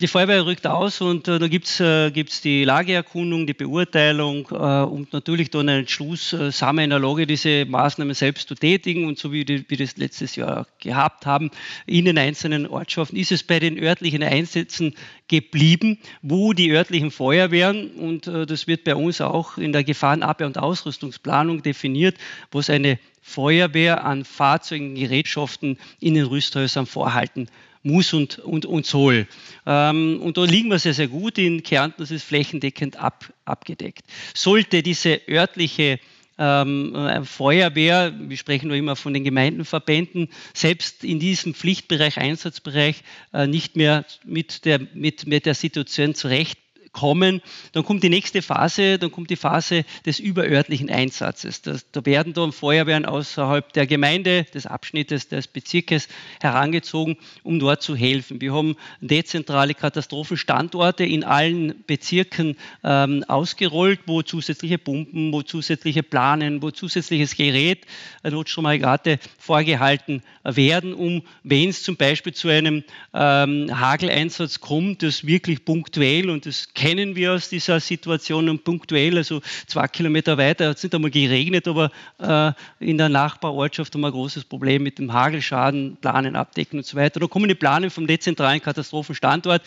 Die Feuerwehr rückt aus und äh, da gibt es äh, die Lageerkundung, die Beurteilung äh, und natürlich dann einen Entschluss, äh, in der Lage, diese Maßnahmen selbst zu tätigen und so wie wir das letztes Jahr gehabt haben, in den einzelnen Ortschaften ist es bei den örtlichen Einsätzen geblieben, wo die örtlichen Feuerwehren, und äh, das wird bei uns auch in der Gefahrenabwehr- und Ausrüstungsplanung definiert, wo es eine Feuerwehr an Fahrzeugen, Gerätschaften in den Rüsthäusern vorhalten muss und, und, und soll. Ähm, und da liegen wir sehr, sehr gut in Kärnten, das ist flächendeckend ab, abgedeckt. Sollte diese örtliche ähm, äh, Feuerwehr, wir sprechen nur immer von den Gemeindenverbänden, selbst in diesem Pflichtbereich, Einsatzbereich äh, nicht mehr mit der, mit, mit der Situation zurecht kommen. Dann kommt die nächste Phase, dann kommt die Phase des überörtlichen Einsatzes. Das, da werden dann Feuerwehren außerhalb der Gemeinde, des Abschnittes, des Bezirkes herangezogen, um dort zu helfen. Wir haben dezentrale Katastrophenstandorte in allen Bezirken ähm, ausgerollt, wo zusätzliche Pumpen, wo zusätzliche Planen, wo zusätzliches Gerät, äh, Notstromaggregate vorgehalten werden, um, wenn es zum Beispiel zu einem ähm, Hageleinsatz kommt, das wirklich punktuell und das kennen wir aus dieser Situation und punktuell, also zwei Kilometer weiter hat es nicht einmal geregnet, aber äh, in der Nachbarortschaft haben wir ein großes Problem mit dem Hagelschaden, Planen abdecken und so weiter. Da kommen die Planen vom dezentralen Katastrophenstandort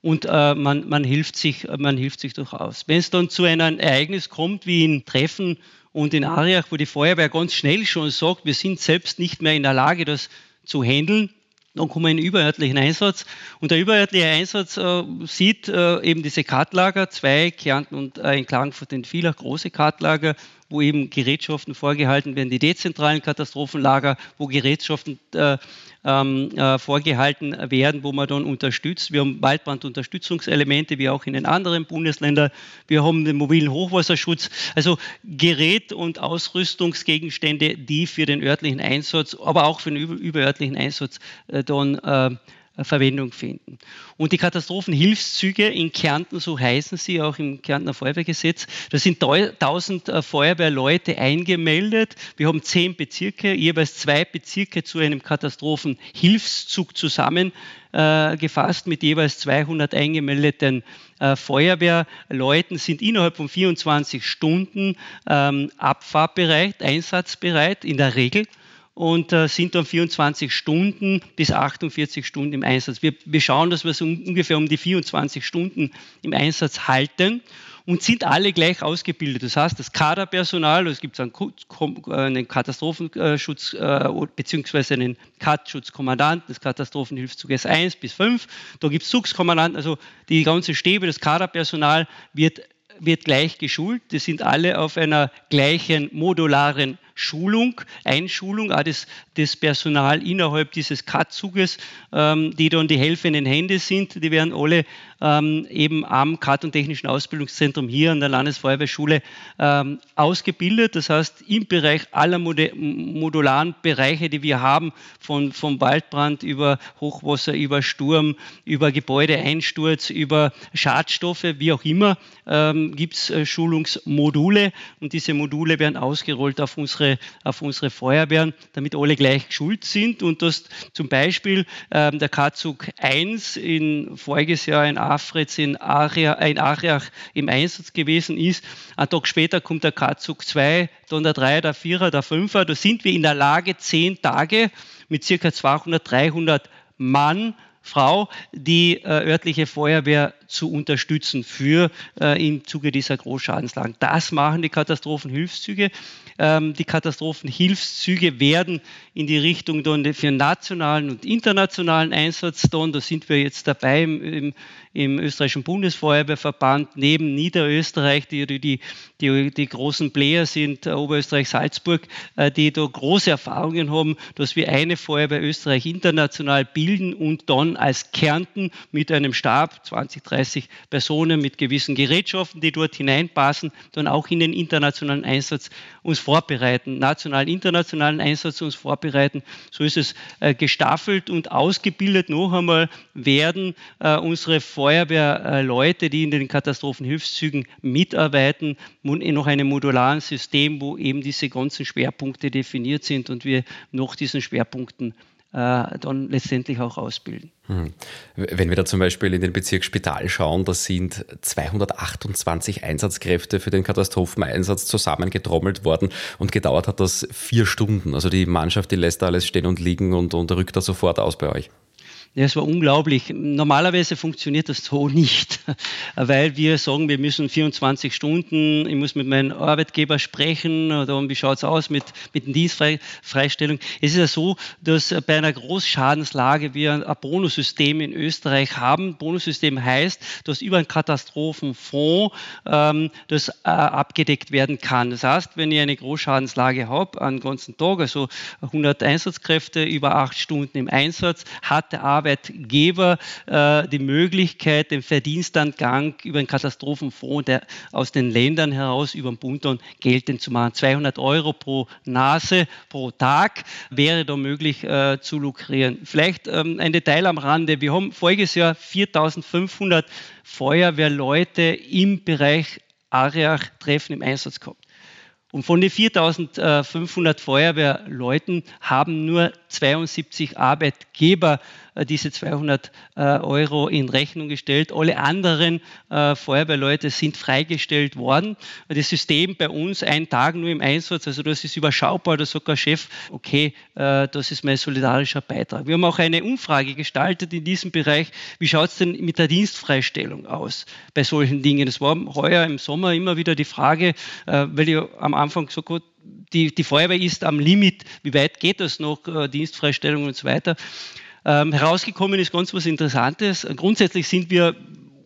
und äh, man, man, hilft sich, man hilft sich durchaus. Wenn es dann zu einem Ereignis kommt, wie in Treffen und in Ariach, wo die Feuerwehr ganz schnell schon sagt, wir sind selbst nicht mehr in der Lage, das zu handeln, dann kommen wir in den überörtlichen Einsatz. Und der überörtliche Einsatz äh, sieht äh, eben diese Kartlager, zwei Kärnten und äh, in Klagenfurt in Villach große Kartlager, wo eben Gerätschaften vorgehalten werden, die dezentralen Katastrophenlager, wo Gerätschaften äh, ähm, äh, vorgehalten werden, wo man dann unterstützt. Wir haben Waldbrandunterstützungselemente, wie auch in den anderen Bundesländern. Wir haben den mobilen Hochwasserschutz, also Gerät- und Ausrüstungsgegenstände, die für den örtlichen Einsatz, aber auch für den überörtlichen Einsatz äh, dann äh, Verwendung finden. Und die Katastrophenhilfszüge in Kärnten, so heißen sie auch im Kärntner Feuerwehrgesetz, da sind 1000 äh, Feuerwehrleute eingemeldet. Wir haben zehn Bezirke, jeweils zwei Bezirke zu einem Katastrophenhilfszug zusammengefasst mit jeweils 200 eingemeldeten äh, Feuerwehrleuten, sind innerhalb von 24 Stunden ähm, abfahrbereit, einsatzbereit in der Regel und äh, sind dann 24 Stunden bis 48 Stunden im Einsatz. Wir, wir schauen, dass wir so ungefähr um die 24 Stunden im Einsatz halten und sind alle gleich ausgebildet. Das heißt, das Kaderpersonal, es gibt einen, Katastrophenschutz äh, beziehungsweise einen KAT-Schutzkommandanten des Katastrophenhilfszuges 1 bis 5. Da gibt es Zugskommandanten, also die ganze Stäbe, das Kaderpersonal wird wird gleich geschult. Die sind alle auf einer gleichen modularen Schulung, Einschulung auch des, des Personal innerhalb dieses CAT-Zuges, ähm, die dann die helfenden Hände sind. Die werden alle ähm, eben am CAT- und Technischen Ausbildungszentrum hier an der Landesfeuerwehrschule ähm, ausgebildet. Das heißt, im Bereich aller modularen Bereiche, die wir haben, von, vom Waldbrand über Hochwasser, über Sturm, über Gebäudeeinsturz, über Schadstoffe, wie auch immer, ähm, gibt es äh, Schulungsmodule und diese Module werden ausgerollt auf unsere unsere, auf unsere Feuerwehren, damit alle gleich geschult sind und dass zum Beispiel ähm, der K-Zug 1 in voriges Jahr in Afritz in, Aria, in Ariach im Einsatz gewesen ist. Ein Tag später kommt der K-Zug 2, dann der 3, der 4, der 5. Da sind wir in der Lage, zehn Tage mit circa 200, 300 Mann Frau die äh, örtliche Feuerwehr zu unterstützen für äh, im Zuge dieser Großschadenslagen. Das machen die Katastrophenhilfszüge. Ähm, die Katastrophenhilfszüge werden in die Richtung dann für nationalen und internationalen Einsatz dann, da sind wir jetzt dabei im, im, im österreichischen Bundesfeuerwehrverband, neben Niederösterreich, die die, die, die großen Player sind, äh, Oberösterreich, Salzburg, äh, die da große Erfahrungen haben, dass wir eine Feuerwehr Österreich international bilden und dann als Kärnten mit einem Stab, 20, 30 Personen mit gewissen Gerätschaften, die dort hineinpassen, dann auch in den internationalen Einsatz uns vorbereiten, nationalen, internationalen Einsatz uns vorbereiten. So ist es äh, gestaffelt und ausgebildet. Noch einmal werden äh, unsere Feuerwehrleute, die in den Katastrophenhilfszügen mitarbeiten, noch einem modularen System, wo eben diese ganzen Schwerpunkte definiert sind und wir nach diesen Schwerpunkten dann letztendlich auch ausbilden. Hm. Wenn wir da zum Beispiel in den Bezirk Spital schauen, da sind 228 Einsatzkräfte für den Katastropheneinsatz zusammengetrommelt worden und gedauert hat das vier Stunden. Also die Mannschaft, die lässt da alles stehen und liegen und, und rückt da sofort aus bei euch. Ja, es war unglaublich. Normalerweise funktioniert das so nicht, weil wir sagen, wir müssen 24 Stunden, ich muss mit meinem Arbeitgeber sprechen oder wie schaut es aus mit, mit Dienstfreistellung. Es ist ja so, dass bei einer Großschadenslage wir ein Bonussystem in Österreich haben. Bonussystem heißt, dass über einen Katastrophenfonds ähm, das äh, abgedeckt werden kann. Das heißt, wenn ich eine Großschadenslage habe, einen ganzen Tag, also 100 Einsatzkräfte über acht Stunden im Einsatz, hat der Arbeitgeber Arbeitgeber äh, die Möglichkeit, den Verdienstangang über einen Katastrophenfonds der, aus den Ländern heraus über den Bund dann geltend zu machen. 200 Euro pro Nase pro Tag wäre da möglich äh, zu lukrieren. Vielleicht ähm, ein Detail am Rande. Wir haben voriges Jahr 4500 Feuerwehrleute im Bereich Ariach-Treffen im Einsatz gehabt. Und von den 4500 Feuerwehrleuten haben nur 72 Arbeitgeber diese 200 äh, Euro in Rechnung gestellt. Alle anderen äh, Feuerwehrleute sind freigestellt worden. Das System bei uns ein Tag nur im Einsatz, also das ist überschaubar. Da sagt der Chef, okay, das ist mein solidarischer Beitrag. Wir haben auch eine Umfrage gestaltet in diesem Bereich. Wie schaut es denn mit der Dienstfreistellung aus bei solchen Dingen? Es war heuer im Sommer immer wieder die Frage, weil ich am Anfang gesagt habe, die, die Feuerwehr ist am Limit, wie weit geht das noch, Dienstfreistellung und so weiter. Ähm, herausgekommen ist ganz was Interessantes. Grundsätzlich sind wir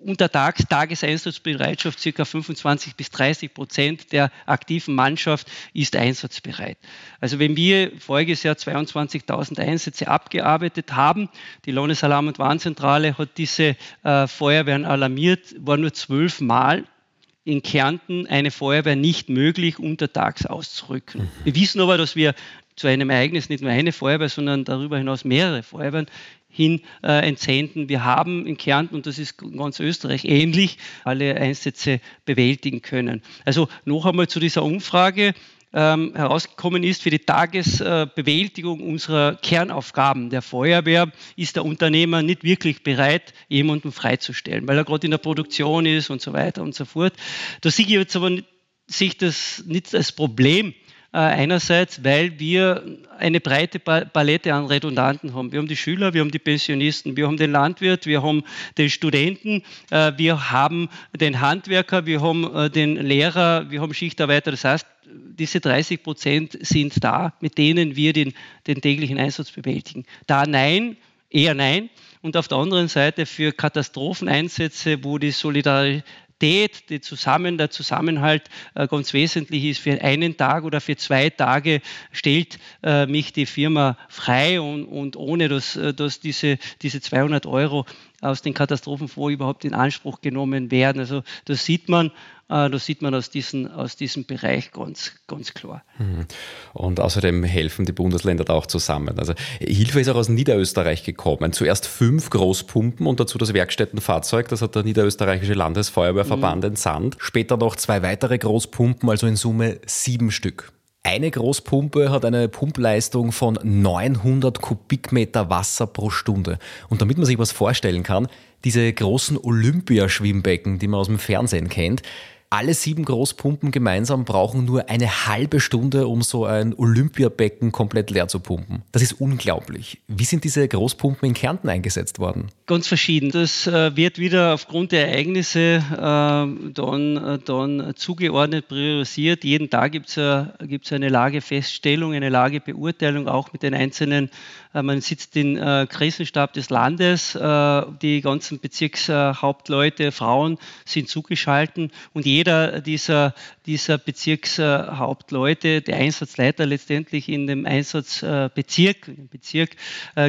untertags Tageseinsatzbereitschaft, ca. 25 bis 30 Prozent der aktiven Mannschaft ist einsatzbereit. Also wenn wir voriges Jahr 22.000 Einsätze abgearbeitet haben, die Landesalarm- und Warnzentrale hat diese äh, Feuerwehren alarmiert, war nur zwölfmal in Kärnten eine Feuerwehr nicht möglich, untertags auszurücken. Mhm. Wir wissen aber, dass wir zu einem Ereignis nicht nur eine Feuerwehr, sondern darüber hinaus mehrere Feuerwehren hin äh, entsenden. Wir haben in Kärnten, und das ist ganz Österreich ähnlich, alle Einsätze bewältigen können. Also noch einmal zu dieser Umfrage. Ähm, herausgekommen ist, für die Tagesbewältigung unserer Kernaufgaben der Feuerwehr ist der Unternehmer nicht wirklich bereit, jemanden freizustellen, weil er gerade in der Produktion ist und so weiter und so fort. Da sehe ich jetzt aber nicht, sich das nicht als Problem einerseits, weil wir eine breite Palette an Redundanten haben. Wir haben die Schüler, wir haben die Pensionisten, wir haben den Landwirt, wir haben den Studenten, äh, wir haben den Handwerker, wir haben äh, den Lehrer, wir haben Schichtarbeiter. Das heißt, diese 30 Prozent sind da, mit denen wir den, den täglichen Einsatz bewältigen. Da nein, eher nein. Und auf der anderen Seite für Katastropheneinsätze, wo die Solidarität Solidarität, die Zusammen, der Zusammenhalt äh, ganz wesentlich ist. Für einen Tag oder für zwei Tage stellt äh, mich die Firma frei und, und ohne dass, äh, dass diese, diese 200 Euro aus den Katastrophenfonds überhaupt in Anspruch genommen werden. Also das sieht man, äh, das sieht man aus, diesen, aus diesem Bereich ganz, ganz klar. Mhm. Und außerdem helfen die Bundesländer da auch zusammen. Also Hilfe ist auch aus Niederösterreich gekommen. Zuerst fünf Großpumpen und dazu das Werkstättenfahrzeug, das hat der Niederösterreichische Landesfeuerwehrverband mhm. entsandt. Später noch zwei weitere Großpumpen, also in Summe sieben Stück. Eine Großpumpe hat eine Pumpleistung von 900 Kubikmeter Wasser pro Stunde. Und damit man sich was vorstellen kann, diese großen Olympiaschwimmbecken, die man aus dem Fernsehen kennt, alle sieben Großpumpen gemeinsam brauchen nur eine halbe Stunde, um so ein Olympiabecken komplett leer zu pumpen. Das ist unglaublich. Wie sind diese Großpumpen in Kärnten eingesetzt worden? Ganz verschieden. Das äh, wird wieder aufgrund der Ereignisse äh, dann, äh, dann zugeordnet, priorisiert. Jeden Tag gibt es eine Lagefeststellung, eine Lagebeurteilung, auch mit den einzelnen man sitzt im äh, Krisenstab des Landes, äh, die ganzen Bezirkshauptleute, Frauen sind zugeschaltet und jeder dieser, dieser Bezirkshauptleute, der Einsatzleiter letztendlich in dem Einsatzbezirk, im Bezirk,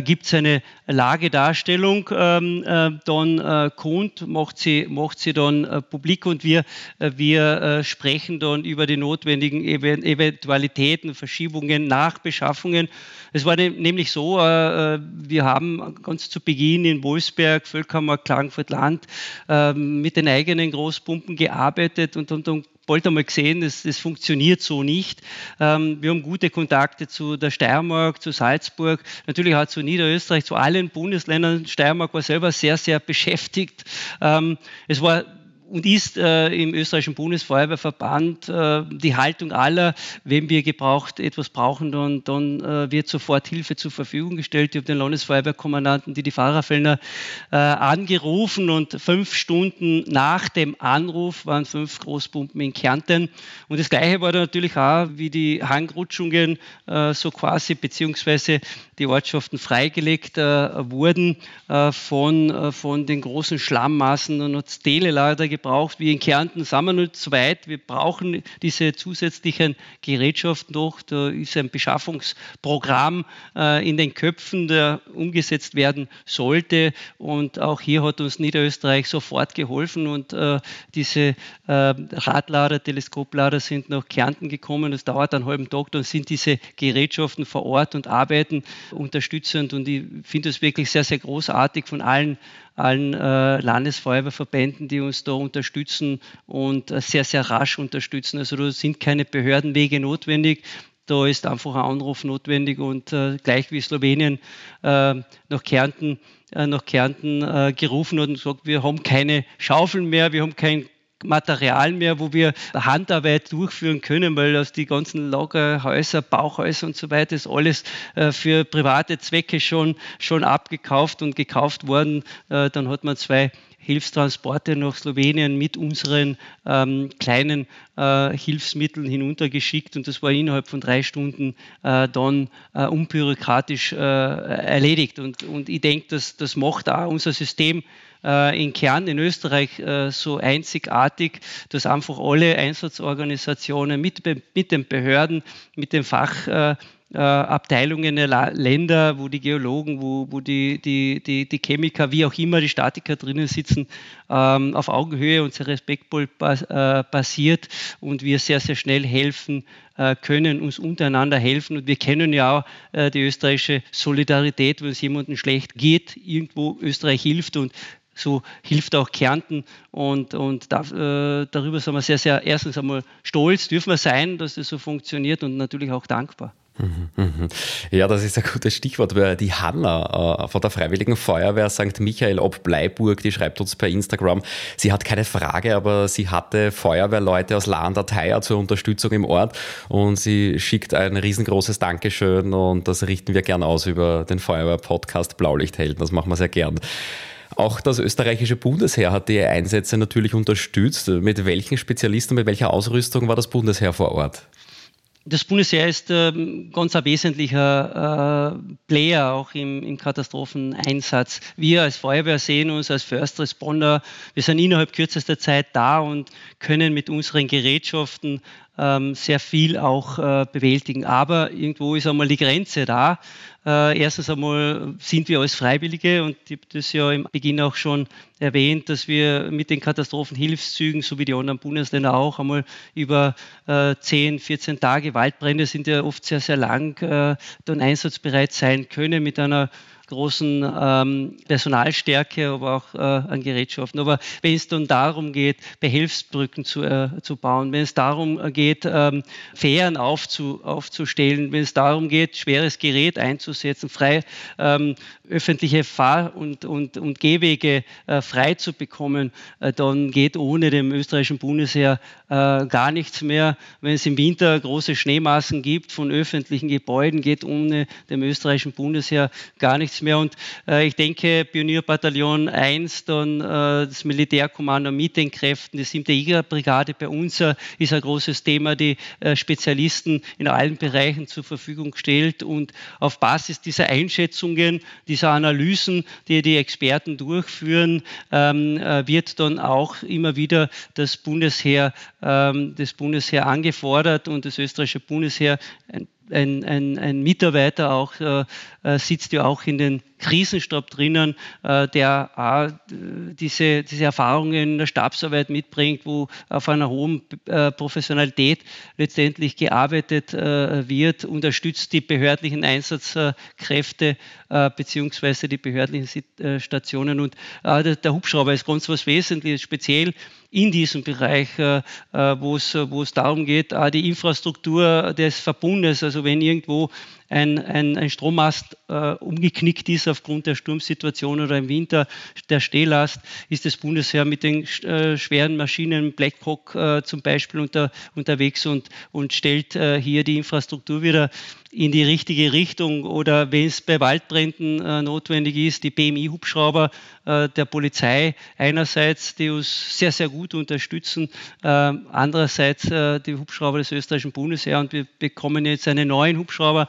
gibt es eine Lagedarstellung ähm, dann kund, macht sie, macht sie dann publik und wir, wir sprechen dann über die notwendigen Eventualitäten, Verschiebungen, Nachbeschaffungen. Es war nämlich so, äh, wir haben ganz zu Beginn in Wolfsberg, Völkammer, Klagenfurt Land äh, mit den eigenen Großpumpen gearbeitet und, und, und bald einmal gesehen, das, das funktioniert so nicht. Ähm, wir haben gute Kontakte zu der Steiermark, zu Salzburg, natürlich auch zu Niederösterreich, zu allen Bundesländern. Steiermark war selber sehr, sehr beschäftigt. Ähm, es war und ist äh, im österreichischen Bundesfeuerwehrverband äh, die Haltung aller, wenn wir gebraucht etwas brauchen, dann, dann äh, wird sofort Hilfe zur Verfügung gestellt. Ich habe den Landesfeuerwehrkommandanten, die die Fahrerfellner äh, angerufen und fünf Stunden nach dem Anruf waren fünf Großpumpen in Kärnten. Und das Gleiche war dann natürlich auch, wie die Hangrutschungen äh, so quasi, beziehungsweise die Ortschaften freigelegt äh, wurden von, von den großen Schlammmassen. Dann hat es Telelader gebraucht. Wir in Kärnten sind wir nicht so weit. Wir brauchen diese zusätzlichen Gerätschaften doch. Da ist ein Beschaffungsprogramm äh, in den Köpfen, der umgesetzt werden sollte. Und auch hier hat uns Niederösterreich sofort geholfen. Und äh, diese äh, Radlader, Teleskoplader sind nach Kärnten gekommen. Das dauert einen halben Tag. Dann sind diese Gerätschaften vor Ort und arbeiten unterstützend. Und ich finde es wirklich sehr, sehr großartig von allen allen äh, Landesfeuerwehrverbänden, die uns da unterstützen und äh, sehr, sehr rasch unterstützen. Also da sind keine Behördenwege notwendig. Da ist einfach ein Anruf notwendig und äh, gleich wie Slowenien äh, nach Kärnten, äh, nach Kärnten gerufen und gesagt, wir haben keine Schaufeln mehr, wir haben kein Material mehr, wo wir Handarbeit durchführen können, weil aus die ganzen Lagerhäuser, Bauchhäuser und so weiter ist alles äh, für private Zwecke schon, schon abgekauft und gekauft worden. Äh, dann hat man zwei Hilfstransporte nach Slowenien mit unseren ähm, kleinen äh, Hilfsmitteln hinuntergeschickt und das war innerhalb von drei Stunden äh, dann äh, unbürokratisch äh, erledigt. Und, und ich denke, dass das macht auch unser System äh, in Kern in Österreich äh, so einzigartig, dass einfach alle Einsatzorganisationen mit, mit den Behörden, mit den Fach äh, Abteilungen der Länder, wo die Geologen, wo, wo die, die, die, die Chemiker, wie auch immer die Statiker drinnen sitzen, ähm, auf Augenhöhe und sehr respektvoll bas, äh, basiert und wir sehr, sehr schnell helfen äh, können, uns untereinander helfen. Und wir kennen ja auch äh, die österreichische Solidarität, wenn es jemandem schlecht geht, irgendwo Österreich hilft und so hilft auch Kärnten und, und da, äh, darüber sind wir sehr, sehr erstens einmal stolz, dürfen wir sein, dass das so funktioniert und natürlich auch dankbar. Mhm, mhm. Ja, das ist ein gutes Stichwort, die Hanna äh, von der Freiwilligen Feuerwehr St. Michael ob Bleiburg, die schreibt uns per Instagram, sie hat keine Frage, aber sie hatte Feuerwehrleute aus Lahn-Dateier zur Unterstützung im Ort und sie schickt ein riesengroßes Dankeschön und das richten wir gern aus über den Feuerwehr-Podcast Blaulichthelden. Das machen wir sehr gern. Auch das österreichische Bundesheer hat die Einsätze natürlich unterstützt. Mit welchen Spezialisten, mit welcher Ausrüstung war das Bundesheer vor Ort? Das Bundesheer ist äh, ganz ein wesentlicher äh, Player auch im, im, Katastropheneinsatz. Wir als Feuerwehr sehen uns als First Responder, wir sind innerhalb kürzester Zeit da und können mit unseren Gerätschaften ähm, sehr viel auch äh, bewältigen. Aber irgendwo ist einmal die Grenze da. Äh, erstens einmal sind wir als Freiwillige und ich habe das ja im Beginn auch schon erwähnt, dass wir mit den Katastrophenhilfszügen, so wie die anderen Bundesländer auch, einmal über äh, 10, 14 Tage, Waldbrände sind ja oft sehr, sehr lang, äh, dann einsatzbereit sein können mit einer großen ähm, Personalstärke, aber auch äh, an Gerätschaften. Aber wenn es dann darum geht, Behelfsbrücken zu, äh, zu bauen, wenn es darum geht, ähm, Fähren aufzu, aufzustellen, wenn es darum geht, schweres Gerät einzusetzen, frei ähm, öffentliche Fahr- und, und, und Gehwege äh, frei zu bekommen, äh, dann geht ohne dem österreichischen Bundesheer äh, gar nichts mehr. Wenn es im Winter große Schneemassen gibt von öffentlichen Gebäuden, geht ohne dem österreichischen Bundesheer gar nichts mehr. Und äh, ich denke, Pionierbataillon 1, dann äh, das Militärkommando mit den Kräften, die 7. Jägerbrigade bei uns äh, ist ein großes Thema, die äh, Spezialisten in allen Bereichen zur Verfügung stellt. Und auf Basis dieser Einschätzungen, dieser Analysen, die die Experten durchführen, ähm, äh, wird dann auch immer wieder das Bundesheer, ähm, das Bundesheer angefordert und das österreichische Bundesheer ein ein, ein, ein Mitarbeiter auch äh, äh, sitzt ja auch in den Krisenstab drinnen, äh, der auch diese, diese Erfahrungen in der Stabsarbeit mitbringt, wo auf einer hohen Professionalität letztendlich gearbeitet wird, unterstützt die behördlichen Einsatzkräfte beziehungsweise die behördlichen Stationen. Und der Hubschrauber ist ganz was Wesentliches, speziell in diesem Bereich, wo es, wo es darum geht, die Infrastruktur des Verbundes, also wenn irgendwo ein, ein, ein Strommast äh, umgeknickt ist aufgrund der Sturmsituation oder im Winter der Stehlast, ist das Bundesheer mit den äh, schweren Maschinen Blackhawk äh, zum Beispiel unter, unterwegs und, und stellt äh, hier die Infrastruktur wieder in die richtige Richtung. Oder wenn es bei Waldbränden äh, notwendig ist, die BMI-Hubschrauber äh, der Polizei einerseits, die uns sehr, sehr gut unterstützen, äh, andererseits äh, die Hubschrauber des österreichischen Bundesheer. Und wir bekommen jetzt einen neuen Hubschrauber,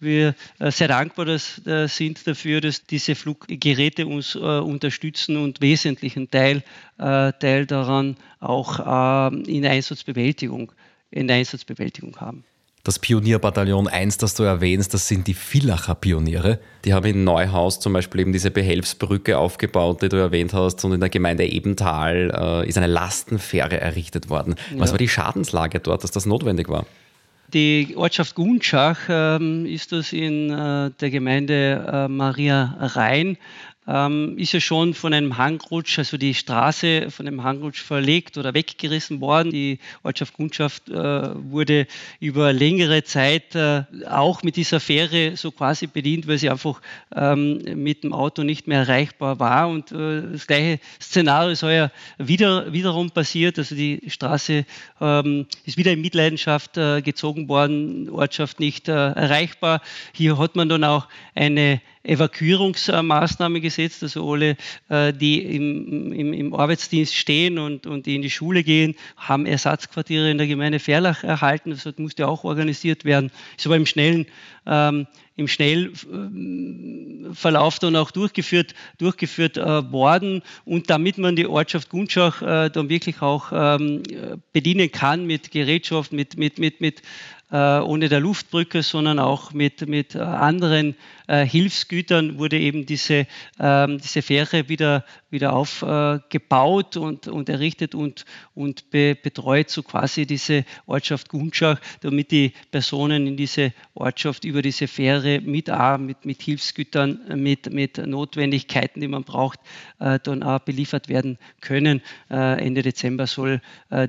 wir äh, sehr dankbar dass, äh, sind dafür, dass diese Fluggeräte uns äh, unterstützen und wesentlichen Teil, Teil daran auch in der Einsatzbewältigung, in der Einsatzbewältigung haben. Das Pionierbataillon 1, das du erwähnst, das sind die Villacher Pioniere. Die haben in Neuhaus zum Beispiel eben diese Behelfsbrücke aufgebaut, die du erwähnt hast. Und in der Gemeinde Ebenthal äh, ist eine Lastenfähre errichtet worden. Was ja. war die Schadenslage dort, dass das notwendig war? Die Ortschaft Gunschach ähm, ist das in äh, der Gemeinde äh, Maria Rhein. Ähm, ist ja schon von einem Hangrutsch, also die Straße von einem Hangrutsch verlegt oder weggerissen worden. Die Ortschaft Kundschaft äh, wurde über längere Zeit äh, auch mit dieser Fähre so quasi bedient, weil sie einfach ähm, mit dem Auto nicht mehr erreichbar war. Und äh, das gleiche Szenario ist heuer wieder, wiederum passiert. Also die Straße ähm, ist wieder in Mitleidenschaft äh, gezogen worden, Ortschaft nicht äh, erreichbar. Hier hat man dann auch eine Evakuierungsmaßnahme gesetzt, also alle, äh, die im, im, im, Arbeitsdienst stehen und, und die in die Schule gehen, haben Ersatzquartiere in der Gemeinde Ferlach erhalten. Das musste auch organisiert werden. Ist aber im schnellen, ähm, im Schnellverlauf dann auch durchgeführt, durchgeführt äh, worden. Und damit man die Ortschaft Gunschach äh, dann wirklich auch ähm, bedienen kann mit Gerätschaft, mit, mit, mit, mit äh, ohne der Luftbrücke, sondern auch mit, mit äh, anderen äh, Hilfsgütern wurde eben diese, ähm, diese Fähre wieder, wieder aufgebaut und, und errichtet und, und be, betreut so quasi diese Ortschaft Gunschach, damit die Personen in diese Ortschaft über diese Fähre mit, auch mit, mit Hilfsgütern, mit, mit Notwendigkeiten, die man braucht, dann auch beliefert werden können. Ende Dezember soll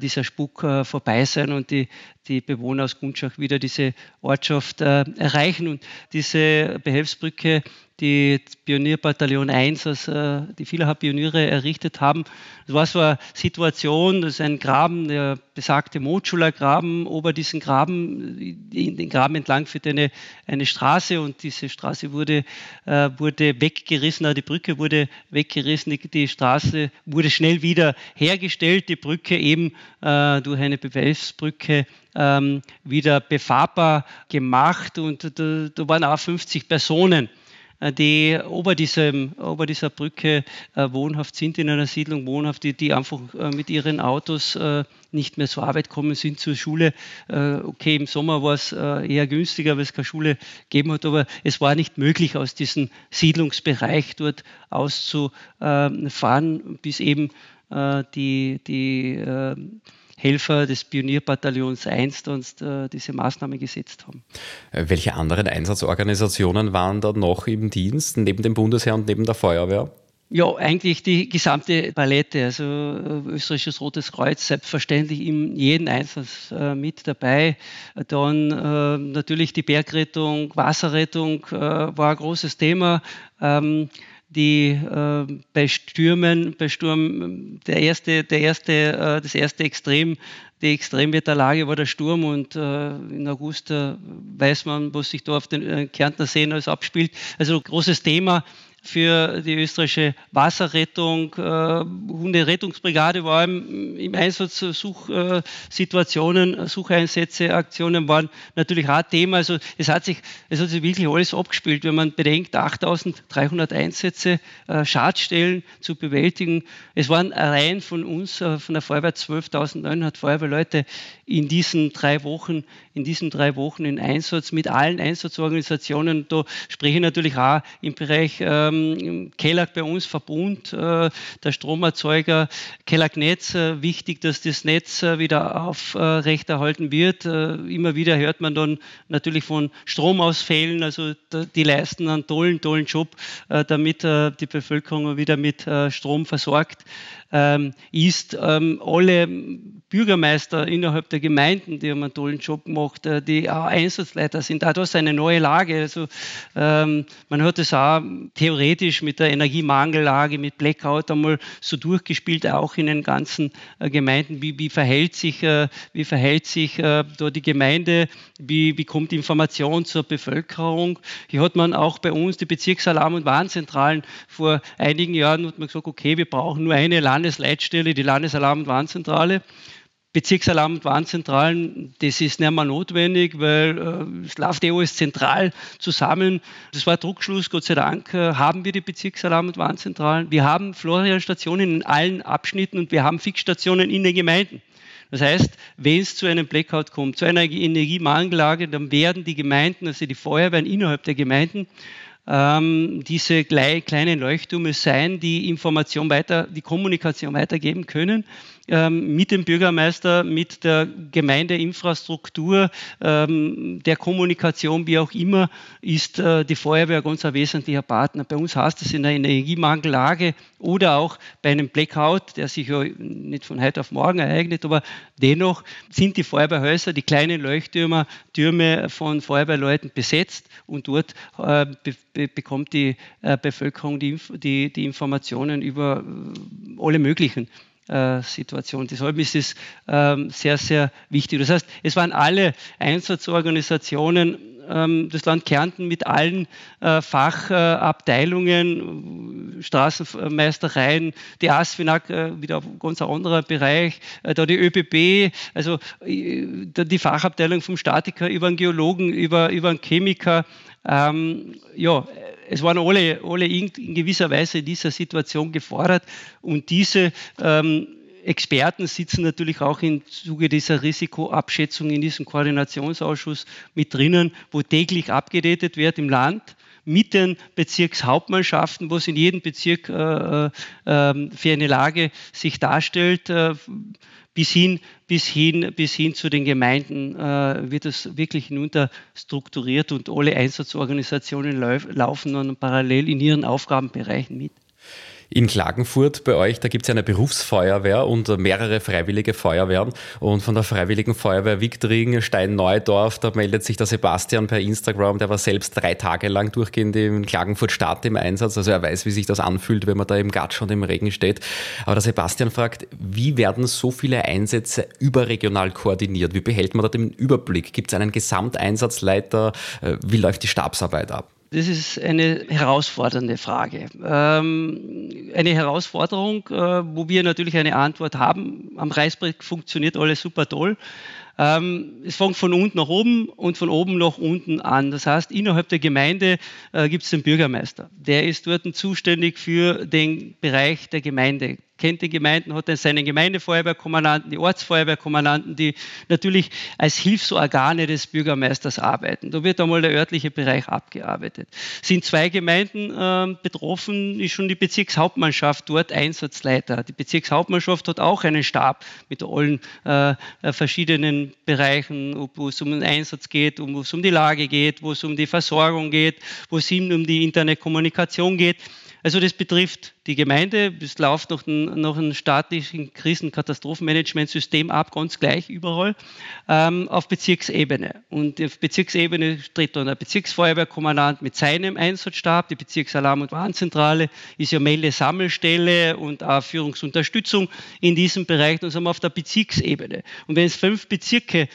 dieser Spuk vorbei sein und die, die Bewohner aus Gunschach wieder diese Ortschaft äh, erreichen. Und diese Behelfsbrücke die Pionierbataillon 1, also die Villacher Pioniere errichtet haben. Das war so eine Situation, das ist ein Graben, der besagte Motschuler Graben, ober diesen Graben, den Graben entlang führt eine, eine Straße und diese Straße wurde, äh, wurde weggerissen, die Brücke wurde weggerissen, die, Straße wurde schnell wieder hergestellt, die Brücke eben äh, durch eine Beweisbrücke ähm, wieder befahrbar gemacht und da, da waren auch 50 Personen äh, die ober, diesem, ober dieser Brücke äh, wohnhaft sind, in einer Siedlung wohnhaft, die, die einfach äh, mit ihren Autos äh, nicht mehr zur Arbeit kommen, sind zur Schule. Äh, okay, im Sommer war es äh, eher günstiger, weil es keine Schule gegeben hat, aber es war nicht möglich, aus diesem Siedlungsbereich dort auszufahren, bis eben die, die Helfer des Pionierbataillons 1 uns äh, diese Maßnahme gesetzt haben. Äh, welche anderen Einsatzorganisationen waren da noch im Dienst, neben dem Bundesheer und neben der Feuerwehr? Ja, eigentlich die gesamte Palette. Also äh, österreichisches Rotes Kreuz selbstverständlich in jedem Einsatz äh, mit dabei. Dann äh, natürlich die Bergrettung, Wasserrettung äh, war ein großes Thema. Ähm, die äh, bei Stürmen, bei Sturm, der erste, der erste, äh, das erste Extrem, die Extremwetterlage war der Sturm und äh, in August äh, weiß man, was sich da auf den äh, Kärntner Seen alles abspielt. Also großes Thema für die österreichische Wasserrettung. Äh, Hunderettungsbrigade war im, im Einsatz, Suchsituationen, Sucheinsätze, Aktionen waren natürlich auch Thema. Also es hat sich, es hat sich wirklich alles abgespielt, wenn man bedenkt, 8300 Einsätze, äh, Schadstellen zu bewältigen. Es waren rein von uns, äh, von der Feuerwehr 12.900 Feuerwehrleute in diesen drei Wochen, in diesen drei Wochen in Einsatz mit allen Einsatzorganisationen. Da spreche ich natürlich auch im Bereich äh, ähm, Kellag bei uns Verbund, äh, der Stromerzeuger Kellag Netz. Äh, wichtig, dass das Netz äh, wieder aufrechterhalten wird. Äh, immer wieder hört man dann natürlich von Stromausfällen. Also die leisten einen tollen, tollen Job, äh, damit äh, die Bevölkerung wieder mit Strom versorgt ähm, ist. Ähm, alle Bürgermeister innerhalb der Gemeinden, die haben einen tollen Job gemacht, äh, die auch Einsatzleiter sind. Auch das ist eine neue Lage. Also, ähm, man hat es auch theoretisch mit der Energiemangellage, mit Blackout einmal so durchgespielt, auch in den ganzen äh, Gemeinden. Wie, wie, verhält sich, äh, wie verhält sich äh, da die Gemeinde? Wie, wie kommt Information zur Bevölkerung? Hier hat man auch bei uns die Bezirksalarm- und Warnzentralen vor einigen Jahren hat man gesagt, okay, wir brauchen nur eine Land Landesleitstelle, die Landesalarm- und Warnzentrale. Bezirksalarm- und Warnzentralen, das ist nicht mehr notwendig, weil äh, läuft eh alles zentral zusammen. Das war Druckschluss, Gott sei Dank äh, haben wir die Bezirksalarm- und Warnzentralen. Wir haben Florianstationen in allen Abschnitten und wir haben Fixstationen in den Gemeinden. Das heißt, wenn es zu einem Blackout kommt, zu einer Energiemangellage, dann werden die Gemeinden, also die Feuerwehren innerhalb der Gemeinden, ähm, diese kleinen Leuchttürme sein, die Information weiter, die Kommunikation weitergeben können. ähm, mit dem Bürgermeister, mit der Gemeindeinfrastruktur, ähm, der Kommunikation, wie auch immer, ist äh, die Feuerwehr ganz ein wesentlicher Partner. Bei uns heißt es in einer Energiemangellage oder auch bei einem Blackout, der sich ja nicht von heute auf morgen ereignet, aber dennoch sind die Feuerwehrhäuser, die kleinen Leuchttürme Türme von Feuerwehrleuten besetzt und dort äh, be be bekommt die äh, Bevölkerung die, die, die, Informationen über äh, alle möglichen äh, Situationen. Deshalb ist es ähm, sehr, sehr wichtig. Das heißt, es waren alle Einsatzorganisationen ähm, das Land Kärnten mit allen äh, Fachabteilungen, Straßenmeistereien, die ASFINAG, äh, wieder ein ganz anderer Bereich, äh, da die ÖBB, also die Fachabteilung vom Statiker über einen Geologen, über, über einen Chemiker, ähm, ja, es waren alle, alle in, in, gewisser Weise in dieser Situation gefordert. Und diese ähm, Experten sitzen natürlich auch im Zuge dieser Risikoabschätzung in diesem Koordinationsausschuss mit drinnen, wo täglich abgedatet wird im Land mit den Bezirkshauptmannschaften, wo es in jedem Bezirk äh, äh, ähm, für eine Lage sich darstellt, äh, bis hin, bis hin, bis hin zu den Gemeinden äh, wird das wirklich hinunter strukturiert und alle Einsatzorganisationen laufen dann parallel in ihren Aufgabenbereichen mit. In Klagenfurt bei euch, da gibt es ja eine Berufsfeuerwehr und mehrere freiwillige Feuerwehren. Und von der Freiwilligen Feuerwehr Wiktring, Stein-Neudorf, da meldet sich der Sebastian per Instagram, der war selbst drei Tage lang durchgehend in Klagenfurt Stadt im Einsatz. Also er weiß, wie sich das anfühlt, wenn man da im Gatsch und im Regen steht. Aber der Sebastian fragt, wie werden so viele Einsätze überregional koordiniert? Wie behält man da den Überblick? Gibt es einen Gesamteinsatzleiter? Äh, wie läuft die Stabsarbeit ab? Das ist eine herausfordernde Frage. Ähm, eine Herausforderung, äh, wo wir natürlich eine Antwort haben. Am Reißbrett funktioniert alles super toll. Ähm, es fängt von unten nach oben und von oben nach unten an. Das heißt, innerhalb der Gemeinde äh, gibt es den Bürgermeister. Der ist dort zuständig für den Bereich der Gemeinde kennt die Gemeinden, hat dann seinen Gemeindefeuerwehrkommandanten, die Ortsfeuerwehrkommandanten, die natürlich als Hilfsorgane des Bürgermeisters arbeiten. Da wird einmal der örtliche Bereich abgearbeitet. Sind zwei Gemeinden äh, betroffen, ist schon die Bezirkshauptmannschaft dort Einsatzleiter. Die Bezirkshauptmannschaft hat auch einen Stab mit allen äh, verschiedenen Bereichen, wo es um den Einsatz geht, wo es um die Lage geht, wo es um die Versorgung geht, wo es um die interne Kommunikation geht. Also das betrifft die Gemeinde, es läuft noch ein, noch ein staatlichen Krisenkatastrophenmanagementsystem ab, ganz gleich überall, ähm, auf Bezirksebene. Und auf Bezirksebene tritt dann der Bezirksfeuerwehrkommandant mit seinem Einsatzstab, die Bezirksalarm- und Warnzentrale ist ja Melde-Sammelstelle und auch Führungsunterstützung in diesem Bereich, dann sind wir auf der Bezirksebene. Und wenn es fünf Bezirke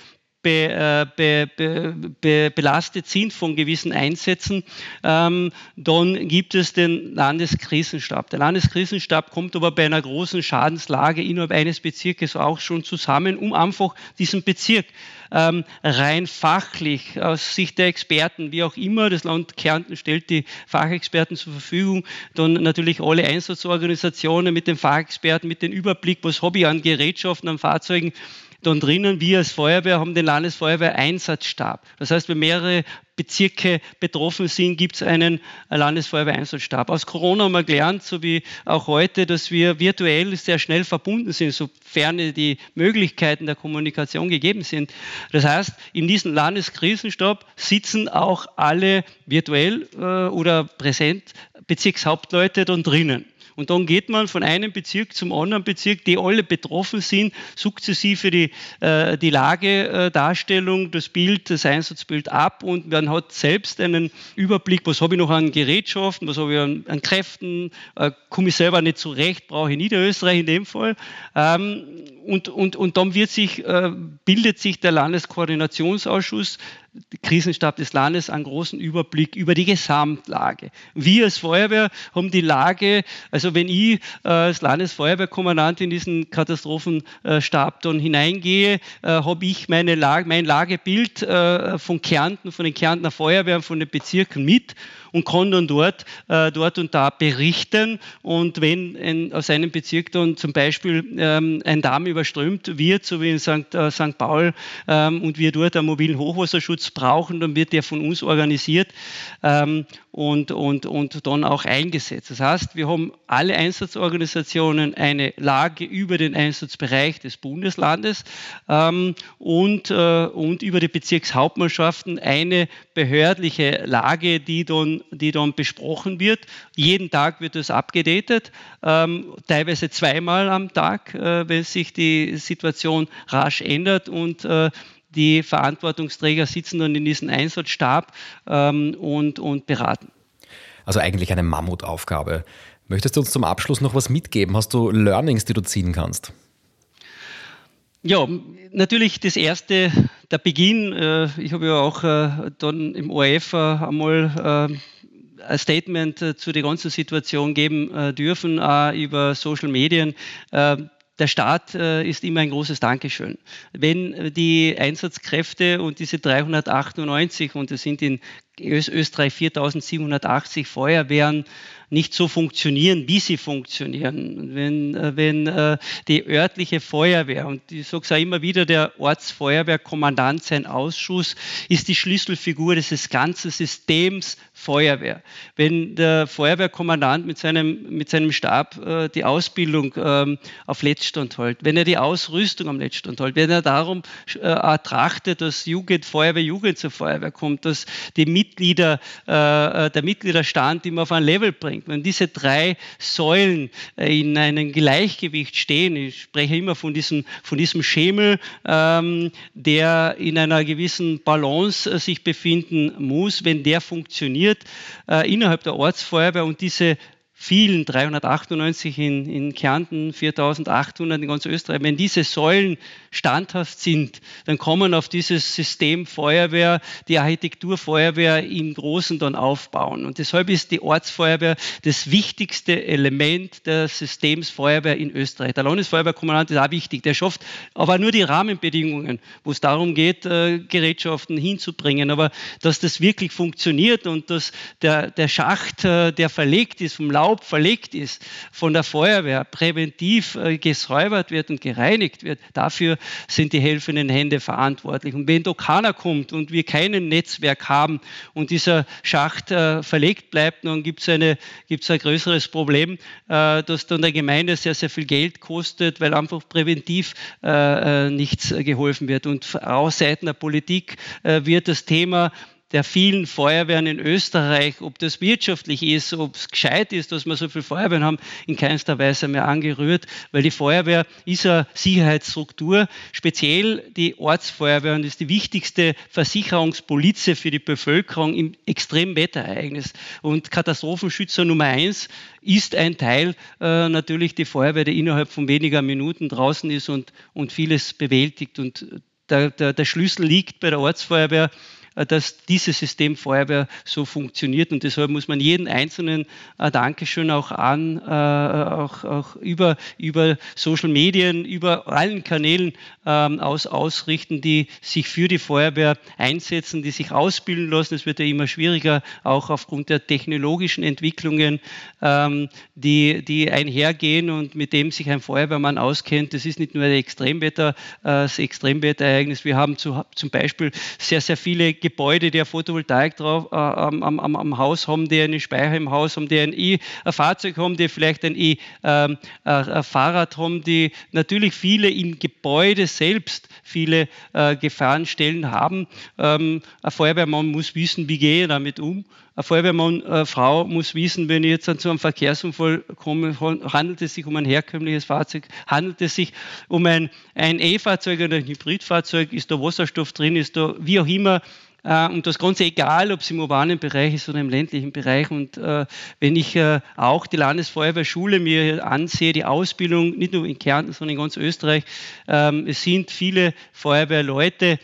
be, be, be, belastet sind von gewissen Einsätzen, ähm, dann gibt es den Landeskrisenstab. Der Landeskrisenstab kommt aber bei einer großen Schadenslage innerhalb eines Bezirkes auch schon zusammen, um einfach diesen Bezirk ähm, rein fachlich aus Sicht der Experten, wie auch immer, das Land Kärnten stellt die Fachexperten zur Verfügung, dann natürlich alle Einsatzorganisationen mit den Fachexperten, mit dem Überblick, was habe ich an Gerätschaften, an Fahrzeugen, dann drinnen, wir als Feuerwehr haben den Landesfeuerwehreinsatzstab. Das heißt, wenn mehrere Bezirke betroffen sind, gibt es einen Landesfeuerwehreinsatzstab. Aus Corona haben wir gelernt, so wie auch heute, dass wir virtuell sehr schnell verbunden sind, sofern die Möglichkeiten der Kommunikation gegeben sind. Das heißt, in diesem Landeskrisenstab sitzen auch alle virtuell äh, oder präsent Bezirkshauptleute dann drinnen. Und dann geht man von einem Bezirk zum anderen Bezirk, die alle betroffen sind, sukzessive die, äh, die Lagedarstellung, das Bild, das Einsatzbild ab und man hat selbst einen Überblick, was habe ich noch an Gerätschaften, was habe ich an, an Kräften, äh, komme ich selber nicht zurecht, brauche ich Niederösterreich in dem Fall. Ähm, und, und, und dann wird sich, äh, bildet sich der Landeskoordinationsausschuss Krisenstab des Landes einen großen Überblick über die Gesamtlage. Wir als Feuerwehr haben die Lage, also wenn ich äh, als Landesfeuerwehrkommandant in diesen Katastrophenstab dann hineingehe, äh, habe ich meine Lage, mein Lagebild äh, von Kärnten, von den Kärntner Feuerwehren, von den Bezirken mit und kann dann dort, äh, dort und da berichten. Und wenn in, aus einem Bezirk dann zum Beispiel ähm, ein Damm überströmt wird, so wie in St. Äh, St. Paul, ähm, und wir dort einen mobilen Hochwasserschutz brauchen, dann wird der von uns organisiert ähm, und, und, und dann auch eingesetzt. Das heißt, wir haben alle Einsatzorganisationen eine Lage über den Einsatzbereich des Bundeslandes ähm, und, äh, und über die Bezirkshauptmannschaften eine behördliche Lage, die dann, die dann besprochen wird. Jeden Tag wird das abgedatet, ähm, teilweise zweimal am Tag, äh, wenn sich die Situation rasch ändert und äh, die Verantwortungsträger sitzen dann in diesem Einsatzstab ähm, und, und beraten. Also eigentlich eine Mammutaufgabe. Möchtest du uns zum Abschluss noch was mitgeben? Hast du Learnings, die du ziehen kannst? Ja, natürlich das erste, der Beginn. Äh, ich habe ja auch äh, dann im ORF äh, einmal ein Statement zu der ganzen Situation geben dürfen, auch über Social Medien der Staat äh, ist immer ein großes Dankeschön. Wenn die Einsatzkräfte und diese 398, und es sind in Österreich 4780 Feuerwehren, nicht so funktionieren, wie sie funktionieren. Wenn, äh, wenn äh, die örtliche Feuerwehr, und ich sage es auch immer wieder, der Ortsfeuerwehrkommandant, sein Ausschuss, ist die Schlüsselfigur dieses ganzen Systems Feuerwehr. Wenn der Feuerwehrkommandant mit seinem, mit seinem Stab äh, die Ausbildung ähm, auf Letztstand hält, wenn er die Ausrüstung am Letztstand hält, wenn er darum äh, trachtet, dass Jugend, Feuerwehr, Jugend zur Feuerwehr kommt, dass die Mitglieder, der Mitgliederstand immer auf ein Level bringt, bringt. Wenn diese drei Säulen äh, in einem Gleichgewicht stehen, ich spreche immer von diesem, von diesem Schemel, ähm, der in einer gewissen Balance äh, sich befinden muss, wenn der funktioniert äh, innerhalb der Ortsfeuerwehr und diese vielen, 398 in, in Kärnten, 4800 in ganz Österreich, wenn diese Säulen standhaft sind, dann kommen auf dieses System Feuerwehr, die Architektur Feuerwehr im Großen dann aufbauen. Und deshalb ist die Ortsfeuerwehr das wichtigste Element des Systems Feuerwehr in Österreich. Der Landesfeuerwehrkommandant ist auch wichtig. Der schafft aber nur die Rahmenbedingungen, wo es darum geht, äh, Gerätschaften hinzubringen. Aber dass das wirklich funktioniert und dass der, der Schacht, äh, der verlegt ist vom Lauf, Staub verlegt ist von der Feuerwehr, präventiv äh, gesäubert wird und gereinigt wird, dafür sind die helfenden Hände verantwortlich. Und wenn da keiner kommt und wir kein Netzwerk haben und dieser Schacht äh, verlegt bleibt, dann gibt es ein größeres Problem, äh, das dann der Gemeinde sehr, sehr viel Geld kostet, weil einfach präventiv nichts geholfen wird. Und aus Seiten der Politik wird das Thema der vielen Feuerwehren in Österreich, ob das wirtschaftlich ist, ob es gescheit ist, dass wir so viele Feuerwehren haben, in keinster Weise mehr angerührt, weil die Feuerwehr ist eine Sicherheitsstruktur, speziell die Ortsfeuerwehr und ist die wichtigste Versicherungspolize für die Bevölkerung im Extremwetterereignis. Und Katastrophenschützer Nummer eins ist ein Teil äh, natürlich die Feuerwehr, die innerhalb von weniger Minuten draußen ist und, und vieles bewältigt. Und der, der, der Schlüssel liegt bei der Ortsfeuerwehr äh, dass dieses System Feuerwehr so funktioniert. Und deshalb muss man jeden einzelnen äh, Dankeschön auch an, äh, auch, auch über, über Social Medien, über allen Kanälen ähm, aus, ausrichten, die sich für die Feuerwehr einsetzen, die sich ausbilden lassen. Es wird ja immer schwieriger, auch aufgrund der technologischen Entwicklungen, ähm, die, die einhergehen und mit dem sich ein Feuerwehrmann auskennt. Das ist nicht nur Extremwetter, das Extremwetterereignis. Wir haben zu, zum Beispiel sehr, sehr viele Gebäude, die eine Photovoltaik drauf, äh, am, am, am, Haus haben, die einen Speicher im Haus haben, die ein, e, ein Fahrzeug haben, die vielleicht ein, ähm, ein Fahrrad haben, die natürlich viele im Gebäude selbst viele äh, Gefahrenstellen haben. Ähm, ein Feuerwehrmann muss wissen, wie gehe ich damit um. Eine äh, muss wissen, wenn ich jetzt zu einem Verkehrsunfall komme, handelt es sich um ein herkömmliches Fahrzeug, handelt es sich um ein, ein E-Fahrzeug oder ein Hybridfahrzeug, ist da Wasserstoff drin, ist da wie auch immer äh, und das Ganze egal, ob es im urbanen Bereich ist oder im ländlichen Bereich. Und äh, wenn ich äh, auch die Landesfeuerwehrschule mir ansehe, die Ausbildung, nicht nur in Kärnten, sondern in ganz Österreich, ähm, es sind viele Feuerwehrleute,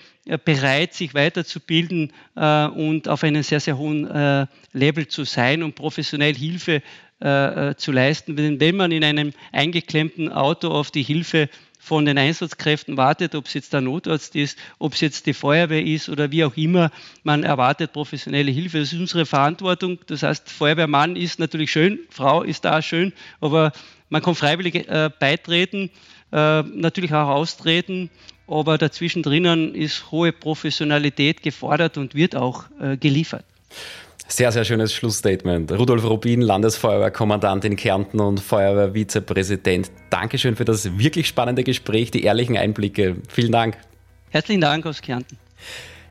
bereit, sich weiterzubilden äh, und auf einem sehr, sehr hohen äh, Level zu sein und professionell Hilfe äh, zu leisten. Denn wenn man in einem eingeklemmten Auto auf die Hilfe von den Einsatzkräften wartet, ob es jetzt der Notarzt ist, ob es jetzt die Feuerwehr ist oder wie auch immer. Man erwartet professionelle Hilfe. Das ist unsere Verantwortung. Das heißt, Feuerwehrmann ist natürlich schön, Frau ist da schön, aber man kann freiwillig äh, beitreten. äh, natürlich auch austreten, aber dazwischen drinnen ist hohe Professionalität gefordert und wird auch äh, geliefert. Sehr, sehr schönes Schlussstatement. Rudolf Rubin, Landesfeuerwehrkommandant in Kärnten und Feuerwehrvizepräsident. Dankeschön für das wirklich spannende Gespräch, die ehrlichen Einblicke. Vielen Dank. Herzlichen Dank aus Kärnten.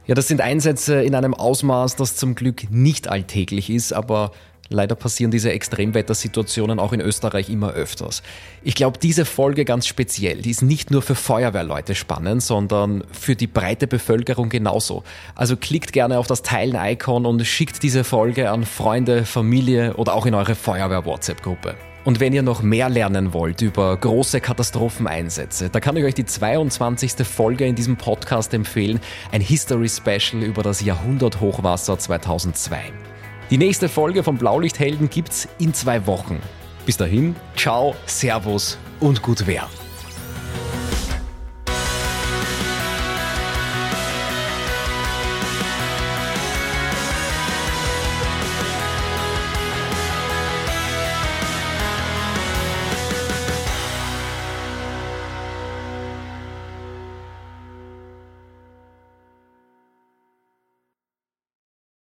Ja, das sind Einsätze in einem Ausmaß, das zum Glück nicht alltäglich ist, aber Leider passieren diese Extremwettersituationen auch in Österreich immer öfters. Ich glaube, diese Folge ganz speziell, die ist nicht nur für Feuerwehrleute spannend, sondern für die breite Bevölkerung genauso. Also klickt gerne auf das Teilen-Icon und schickt diese Folge an Freunde, Familie oder auch in eure Feuerwehr-WhatsApp-Gruppe. Und wenn ihr noch mehr lernen wollt über große Katastropheneinsätze, da kann ich euch die 22. Folge in diesem Podcast empfehlen, ein History Special über das Jahrhunderthochwasser 2002. Die nächste Folge von Blaulichthelden gibt's in zwei Wochen. Bis dahin, ciao, servus und gut Wehr.